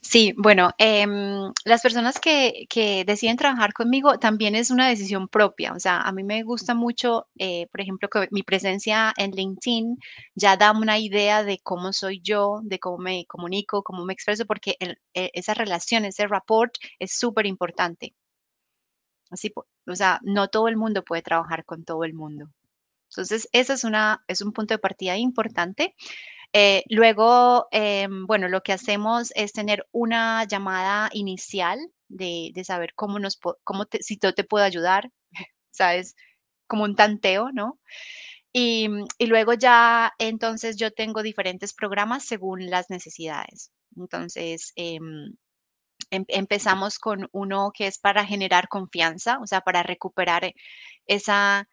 Sí, bueno, em, las personas que, deciden trabajar conmigo también es una decisión propia. O sea, a mí me gusta mucho, eh, por ejemplo, que mi presencia en LinkedIn ya da una idea de cómo soy yo, de cómo me comunico, cómo me expreso, porque e, esa relación, ese rapport es súper importante. Así, o sea, no todo el mundo puede trabajar con todo el mundo. Entonces, ese es, una, es un punto de partida importante. Eh, luego, em, bueno, lo que hacemos es tener una llamada inicial de, saber cómo nos, cómo si yo te puedo ayudar, ¿sabes? Como un tanteo, ¿no? Y, luego ya, entonces yo tengo diferentes programas según las necesidades. Entonces, em, em, empezamos con uno que es para generar confianza, o sea, para recuperar esa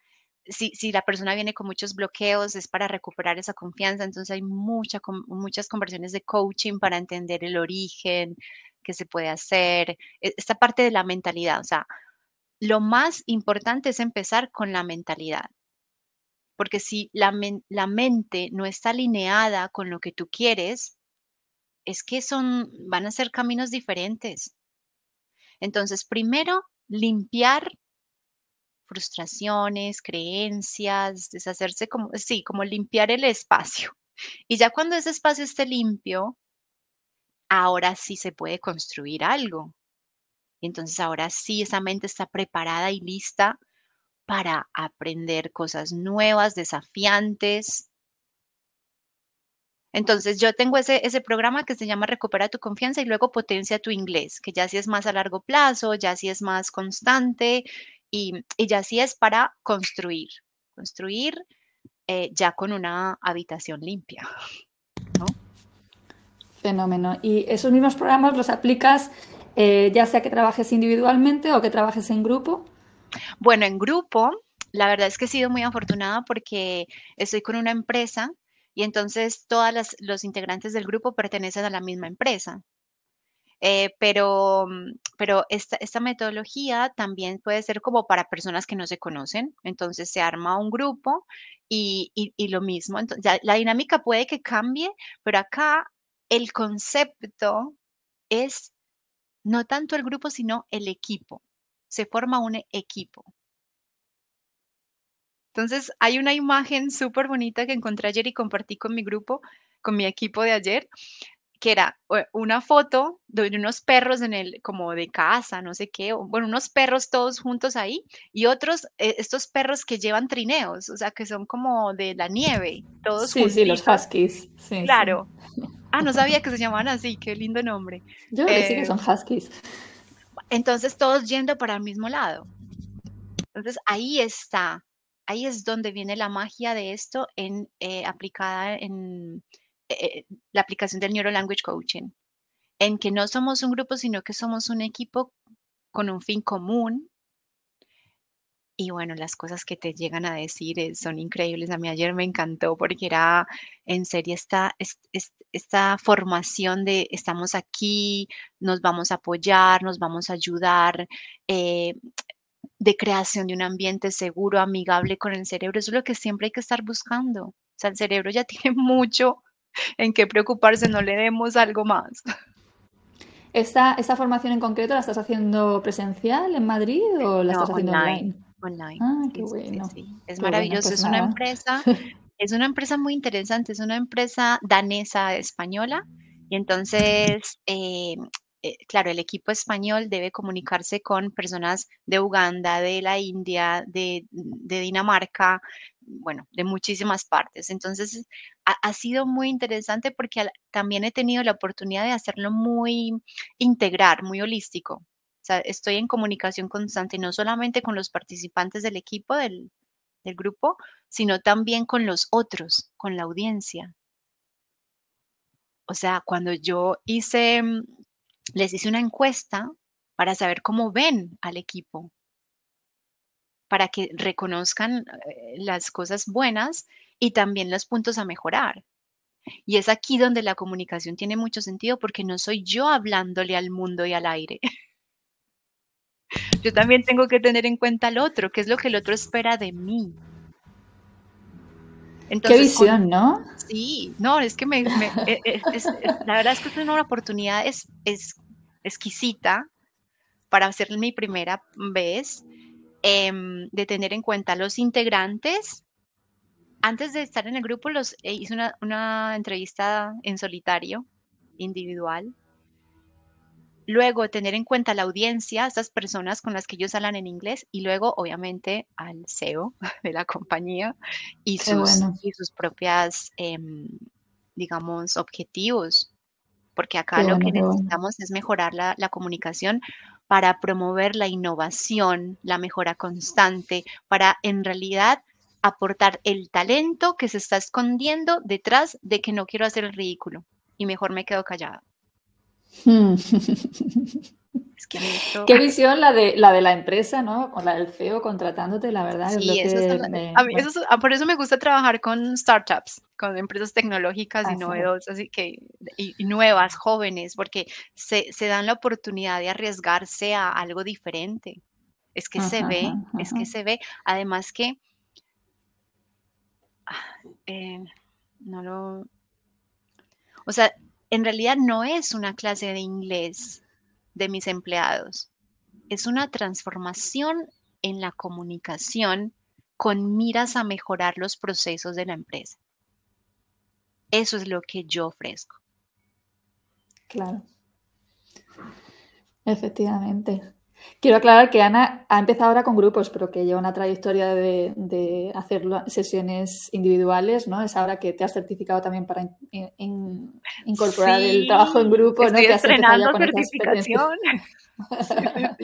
si, la persona viene con muchos bloqueos, es para recuperar esa confianza. Entonces hay mucha, muchas conversiones de coaching para entender el origen, qué se puede hacer, e, esta parte de la mentalidad. O sea, lo más importante es empezar con la mentalidad. Porque si la, la mente no está alineada con lo que tú quieres, es que son, van a ser caminos diferentes. Entonces, primero, limpiar frustraciones, creencias, deshacerse como, sí, como limpiar el espacio. Y ya cuando ese espacio esté limpio, ahora sí se puede construir algo. Entonces ahora sí esa mente está preparada y lista para aprender cosas nuevas, desafiantes. Entonces yo tengo ese, ese programa que se llama Recupera tu confianza y luego potencia tu inglés, que ya sí es más a largo plazo, ya sí es más constante y, ya sí es para construir, construir eh, ya con una habitación limpia. Fenómeno. ¿Y esos mismos programas los aplicas eh, ya sea que trabajes individualmente o que trabajes en grupo? Bueno, en grupo, la verdad es que he sido muy afortunada porque estoy con una empresa y entonces todos los integrantes del grupo pertenecen a la misma empresa. Eh, pero, mm, pero esta, metodología también puede ser como para personas que no se conocen. Entonces se arma un grupo y, y, lo mismo. Entonces, la dinámica puede que cambie, pero acá el concepto es no tanto el grupo, sino el equipo. Se forma un equipo. Entonces, hay una imagen súper bonita que encontré ayer y compartí con mi grupo, con mi equipo de ayer, que era una foto de unos perros en el, como de casa, no sé qué, bueno, unos perros todos juntos ahí y otros, eh, estos perros que llevan trineos, o sea, que son como de la nieve, todos Sí, sí, los huskies. Sí, claro. Ah, no sabía que se llamaban así, qué lindo nombre. Yo que sí que son eh, huskies. Entonces todos yendo para el mismo lado. Entonces ahí está, ahí es donde viene la magia de esto en, eh, aplicada en eh, la aplicación del Neuro Language Coaching, en que no somos un grupo, sino que somos un equipo con un fin común. Y bueno, las cosas que te llegan a decir eh, son increíbles. A mí ayer me encantó porque era en serio esta, esta formación de estamos aquí, nos vamos a apoyar, nos vamos a ayudar, de creación de un ambiente seguro, amigable con el cerebro. Eso es lo que siempre hay que estar buscando. O sea, el cerebro ya tiene mucho en qué preocuparse, no le demos algo más. ¿Esta, ¿Esta formación en concreto la estás haciendo presencial en Madrid o la estás haciendo online? Online. Ah, qué bueno. es maravilloso. Pues es una empresa, es una empresa muy interesante, es una empresa danesa española. Y entonces eh, eh, claro, el equipo español debe comunicarse con personas de Uganda, de la India, de, Dinamarca, bueno, de muchísimas partes. Entonces, ha, sido muy interesante porque también he tenido la oportunidad de hacerlo muy integrar, muy holístico. O sea, estoy en comunicación constante no solamente con los participantes del equipo, del grupo, sino también con los otros, con la audiencia. O sea, cuando yo hice les hice una encuesta para saber cómo ven al equipo, para que reconozcan eh, las cosas buenas y también los puntos a mejorar. Y es aquí donde la comunicación tiene mucho sentido porque no soy yo hablándole al mundo y al aire. Yo también tengo que tener en cuenta al otro, qué es lo que el otro espera de mí. Qué visión, ¿no? Sí, no, es que me, eh, eh, la verdad es que es una oportunidad es, es exquisita para hacer mi primera vez, em, de tener en cuenta los integrantes. Antes de estar en el grupo, los, eh, hice una, una entrevista en solitario, individual, Luego, tener en cuenta la audiencia, estas personas con las que ellos hablan en inglés, y luego, obviamente, al CEO de la compañía y, sus, y sus propias, em, digamos, objetivos. Porque acá lo que necesitamos es mejorar la, la comunicación para promover la innovación, la mejora constante, para en realidad aportar el talento que se está escondiendo detrás de que no quiero hacer el ridículo y mejor me quedo callada. Hmm. Qué visión la de la de la empresa, ¿no? Con la del CEO contratándote, la verdad. por eso me gusta trabajar con startups, con empresas tecnológicas y novedosas y, que, y, nuevas, jóvenes, porque se, dan la oportunidad de arriesgarse a algo diferente. Es que se ve, es que se ve. Además que ah, eh, no lo. O sea, en realidad no es una clase de inglés de mis empleados, es una transformación en la comunicación con miras a mejorar los procesos de la empresa. Eso es lo que yo ofrezco. Claro. Efectivamente. Quiero aclarar que Ana ha empezado ahora con grupos, pero que lleva una trayectoria de, hacer sesiones individuales, ¿no? Es ahora que te has certificado también para incorporar el trabajo en grupo, ¿no? Que has estrenando certificación.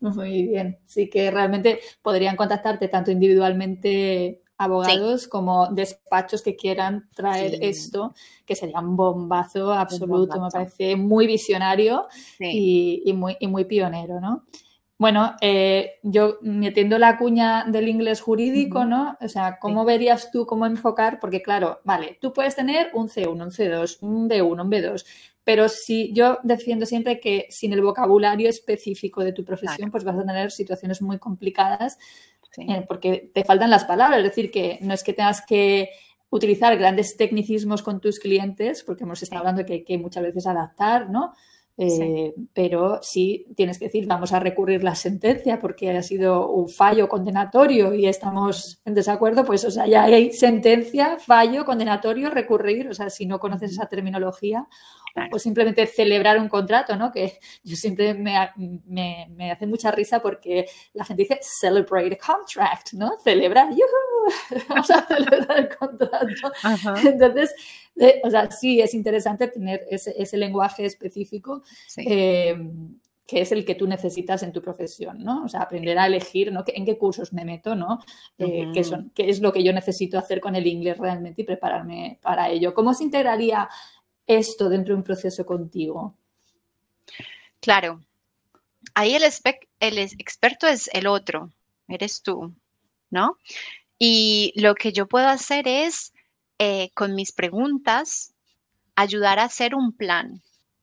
Muy bien. Sí que realmente podrían contactarte tanto individualmente abogados como despachos que quieran traer esto, que sería un bombazo absoluto, me parece muy visionario y, muy, y muy pionero, ¿no? Bueno, eh, yo metiendo la cuña del inglés jurídico, ¿no? O sea, ¿cómo verías tú cómo enfocar? Porque claro, vale, tú puedes tener un C1, un C2, un B1, un B2, pero si yo defiendo siempre que sin el vocabulario específico de tu profesión, pues vas a tener situaciones muy complicadas eh, porque te faltan las palabras. Es decir, que no es que tengas que utilizar grandes tecnicismos con tus clientes, porque hemos estado hablando de que hay que muchas veces adaptar, ¿no? Eh, pero sí tienes que decir, vamos a recurrir la sentencia porque ha sido un fallo condenatorio y estamos en desacuerdo, pues, o sea, ya hay sentencia, fallo, condenatorio, recurrir, o sea, si no conoces esa terminología, pues simplemente celebrar un contrato, ¿no? Que yo siempre me, me, hace mucha risa porque la gente dice celebrate a contract, ¿no? Celebrar, Vamos a celebrar el contrato. Entonces, eh, o sea, sí es interesante tener ese, ese lenguaje específico. Eh, que es el que tú necesitas en tu profesión, ¿no? O sea, aprender a elegir, ¿no? En qué cursos me meto, ¿no? Eh, qué, son, qué es lo que yo necesito hacer con el inglés realmente y prepararme para ello. ¿Cómo se integraría esto dentro de un proceso contigo? Claro. Ahí el, el experto es el otro, eres tú, ¿no? Y lo que yo puedo hacer es, eh, con mis preguntas, ayudar a hacer un plan.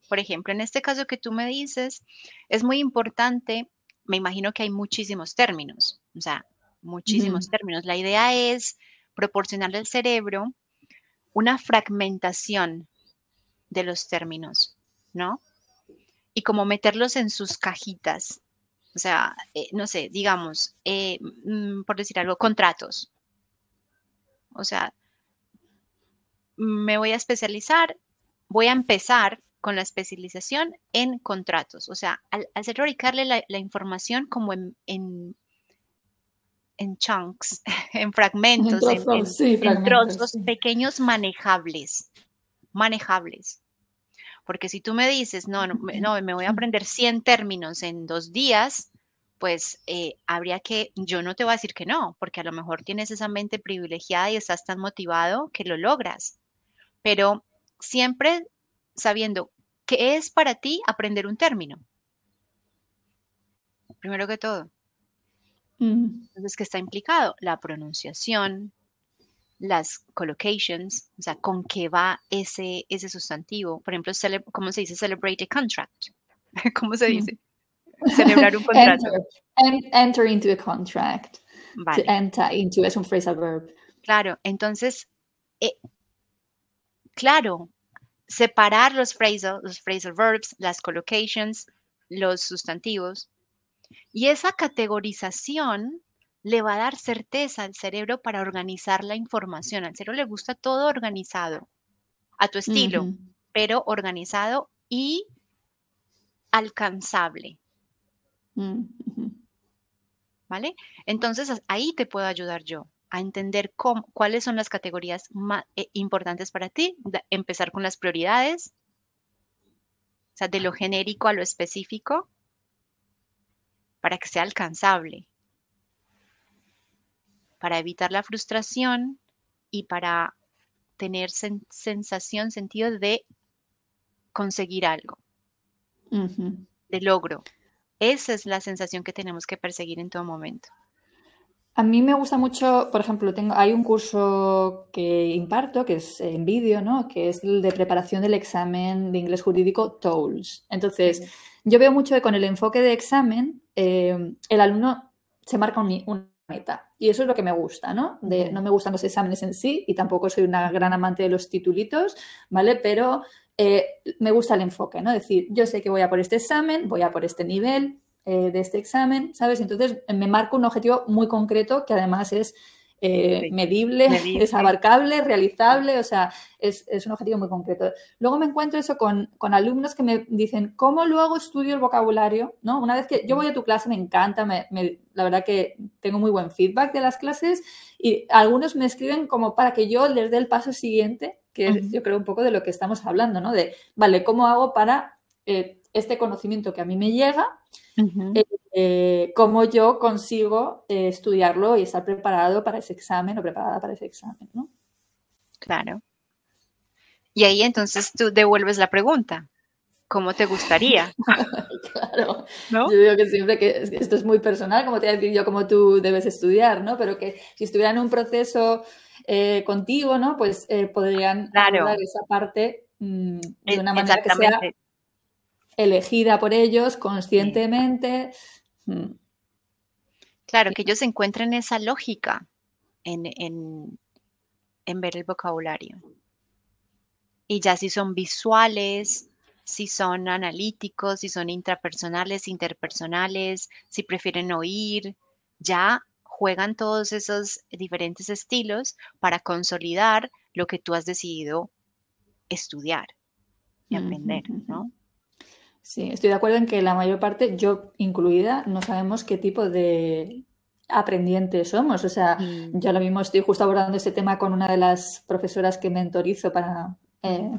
Por ejemplo, en este caso que tú me dices, es muy importante, me imagino que hay muchísimos términos, o sea, muchísimos términos. La idea es proporcionarle al cerebro una fragmentación de los términos, ¿no? Y como meterlos en sus cajitas. O sea, eh, no sé, digamos, eh, mm, por decir algo, contratos. O sea, me voy a especializar, voy a empezar con la especialización en contratos. O sea, al, al la, información como en, en, chunks, en fragmentos, en, trozos, pequeños manejables, manejables. Porque si tú me dices, no, no, no, me voy a aprender 100 términos en dos días, pues eh, habría que, yo no te voy a decir que no, porque a lo mejor tienes esa mente privilegiada y estás tan motivado que lo logras. Pero siempre sabiendo qué es para ti aprender un término. Primero que todo. Entonces, ¿qué está implicado? La pronunciación, las collocations, o sea, con qué va ese, ese sustantivo. Por ejemplo, ¿cómo se dice celebrate a contract? ¿Cómo se dice? Celebrar un contrato. Enter, into a contract. To enter into es un phrasal verb. Claro, entonces, eh, claro, separar los phrasal, los phrasal verbs, las collocations, los sustantivos. Y esa categorización le va a dar certeza al cerebro para organizar la información. Al cerebro le gusta todo organizado, a tu estilo, pero organizado y alcanzable. ¿Vale? Entonces ahí te puedo ayudar yo a entender cuáles son las categorías más eh, importantes para ti, empezar con las prioridades, o sea, de lo genérico a lo específico, para que sea alcanzable para evitar la frustración y para tener sensación, sentido de conseguir algo, de logro. Esa es la sensación que tenemos que perseguir en todo momento. A mí me gusta mucho, por ejemplo, tengo, hay un curso que imparto, que es en vídeo, ¿no? Que es el de preparación del examen de inglés jurídico TOLS. Entonces, yo veo mucho que con el enfoque de examen, eh, el alumno se marca un, un meta. Y eso es lo que me gusta, ¿no? De, no me gustan los exámenes en sí y tampoco soy una gran amante de los titulitos, ¿vale? Pero eh, me gusta el enfoque, ¿no? Es decir, yo sé que voy a por este examen, voy a por este nivel eh, de este examen, ¿sabes? Entonces me marco un objetivo muy concreto que además es eh, medible, es abarcable, realizable, o sea, es, un objetivo muy concreto. Luego me encuentro eso con, alumnos que me dicen, ¿cómo luego estudio el vocabulario? ¿No? Una vez que yo voy a tu clase, me encanta, la verdad que tengo muy buen feedback de las clases y algunos me escriben como para que yo les dé el paso siguiente, que es yo creo un poco de lo que estamos hablando, ¿no? De, vale, ¿cómo hago para eh, este conocimiento que a mí me llega? Eh, cómo yo consigo eh, estudiarlo y estar preparado para ese examen o preparada para ese examen, ¿no? Claro. Y ahí entonces tú devuelves la pregunta. ¿Cómo te gustaría? claro. Yo digo que siempre que esto es muy personal, como te voy a decir yo cómo tú debes estudiar, ¿no? Pero que si estuviera en un proceso eh, contigo, ¿no? Pues podrían claro. esa parte mm, de una manera que sea elegida por ellos conscientemente. Mm. Claro, que ellos encuentren esa lógica en, ver el vocabulario. Y ya si son visuales, si son analíticos, si son intrapersonales, interpersonales, si prefieren oír, ya juegan todos esos diferentes estilos para consolidar lo que tú has decidido estudiar y aprender, ¿no? Sí, estoy de acuerdo en que la mayor parte, yo incluida, no sabemos qué tipo de aprendientes somos. O sea, mm. yo lo mismo estoy justo abordando ese tema con una de las profesoras que mentorizo para, eh,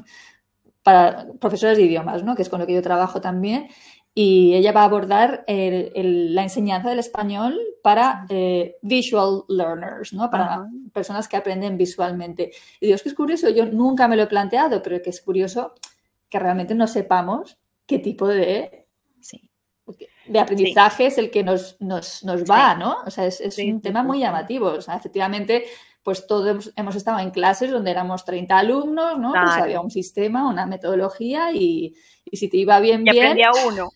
para profesoras de idiomas, ¿no? Que es con lo que yo trabajo también. y ella va a abordar la enseñanza del español para eh, visual learners, ¿no? Para personas que aprenden visualmente. Y digo, es que es curioso, yo nunca me lo he planteado, pero que es curioso que realmente no sepamos qué tipo de, de aprendizaje es el que nos, nos, va, ¿no? O sea, es, un tema muy llamativo. O sea, efectivamente, pues todos hemos, estado en clases donde éramos 30 alumnos, ¿no? Pues había un sistema, una metodología y, si te iba bien, y bien... aprendía uno.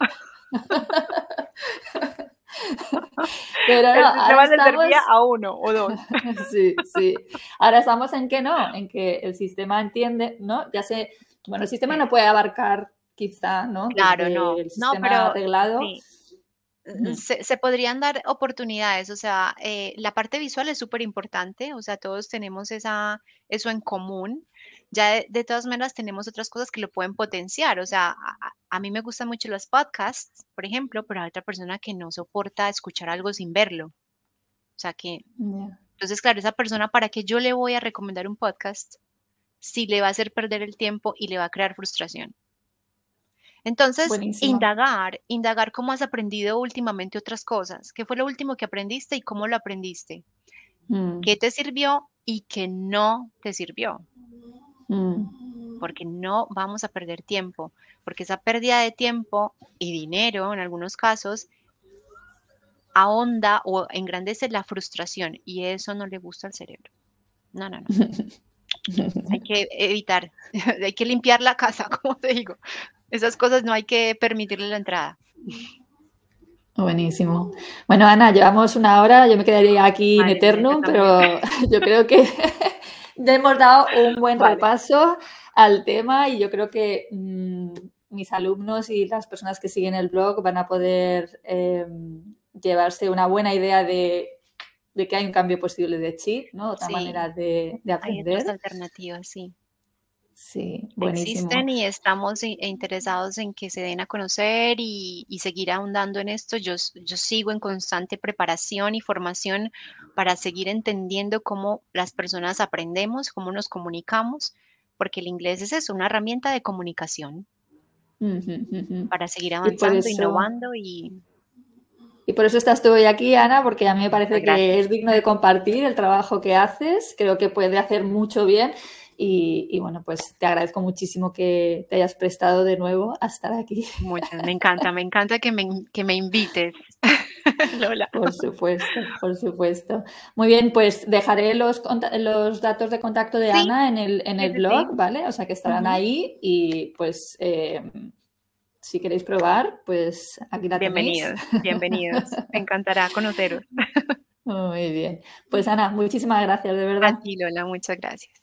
Pero no, ahora estamos... a uno o dos. sí, sí. Ahora estamos en que no, en que el sistema entiende, ¿no? Ya sé, bueno, el sistema no puede abarcar quizá, ¿no? Claro, no. El sistema no, pero, arreglado. Se, podrían dar oportunidades, o sea, eh, la parte visual es súper importante, o sea, todos tenemos esa, eso en común. Ya de, todas maneras tenemos otras cosas que lo pueden potenciar, o sea, a, mí me gustan mucho los podcasts, por ejemplo, pero hay otra persona que no soporta escuchar algo sin verlo. O sea, que... Entonces, claro, esa persona, ¿para qué yo le voy a recomendar un podcast si le va a hacer perder el tiempo y le va a crear frustración? Entonces, indagar, indagar cómo has aprendido últimamente otras cosas. ¿Qué fue lo último que aprendiste y cómo lo aprendiste? Mm. ¿Qué te sirvió y qué no te sirvió? Mm. Porque no vamos a perder tiempo, porque esa pérdida de tiempo y dinero en algunos casos ahonda o engrandece la frustración y eso no le gusta al cerebro. No, no, no. hay que evitar, hay que limpiar la casa, como te digo. Esas cosas no hay que permitirle la entrada. Buenísimo. Bueno, Ana, llevamos una hora, yo me quedaría aquí en eterno, pero yo creo que hemos dado un buen repaso al tema y yo creo que mm, mis alumnos y las personas que siguen el blog van a poder em, llevarse una buena idea de, que hay un cambio posible de chip, ¿no? Otra manera de, de aprender. Hay alternativas, sí. Sí, buenísimo. Existen y estamos interesados en que se den a conocer y, seguir ahondando en esto. Yo, yo sigo en constante preparación y formación para seguir entendiendo cómo las personas aprendemos, cómo nos comunicamos, porque el inglés es eso, una herramienta de comunicación para seguir avanzando, innovando y... Y por eso estás tú hoy aquí, Ana, porque a mí me parece que es digno de compartir el trabajo que haces. Creo que puede hacer mucho bien. Y, bueno, pues te agradezco muchísimo que te hayas prestado de nuevo a estar aquí. Mucho, me encanta, me encanta que me, que me invites. Lola. Por supuesto, por supuesto. Muy bien, pues dejaré los, los datos de contacto de Ana en el, en el blog, ¿vale? O sea que estarán ahí y pues eh, si queréis probar, pues aquí la tenéis. Bienvenidos, bienvenidos. Me encantará conoceros. Muy bien. Pues Ana, muchísimas gracias, de verdad. A ti, Lola, muchas gracias.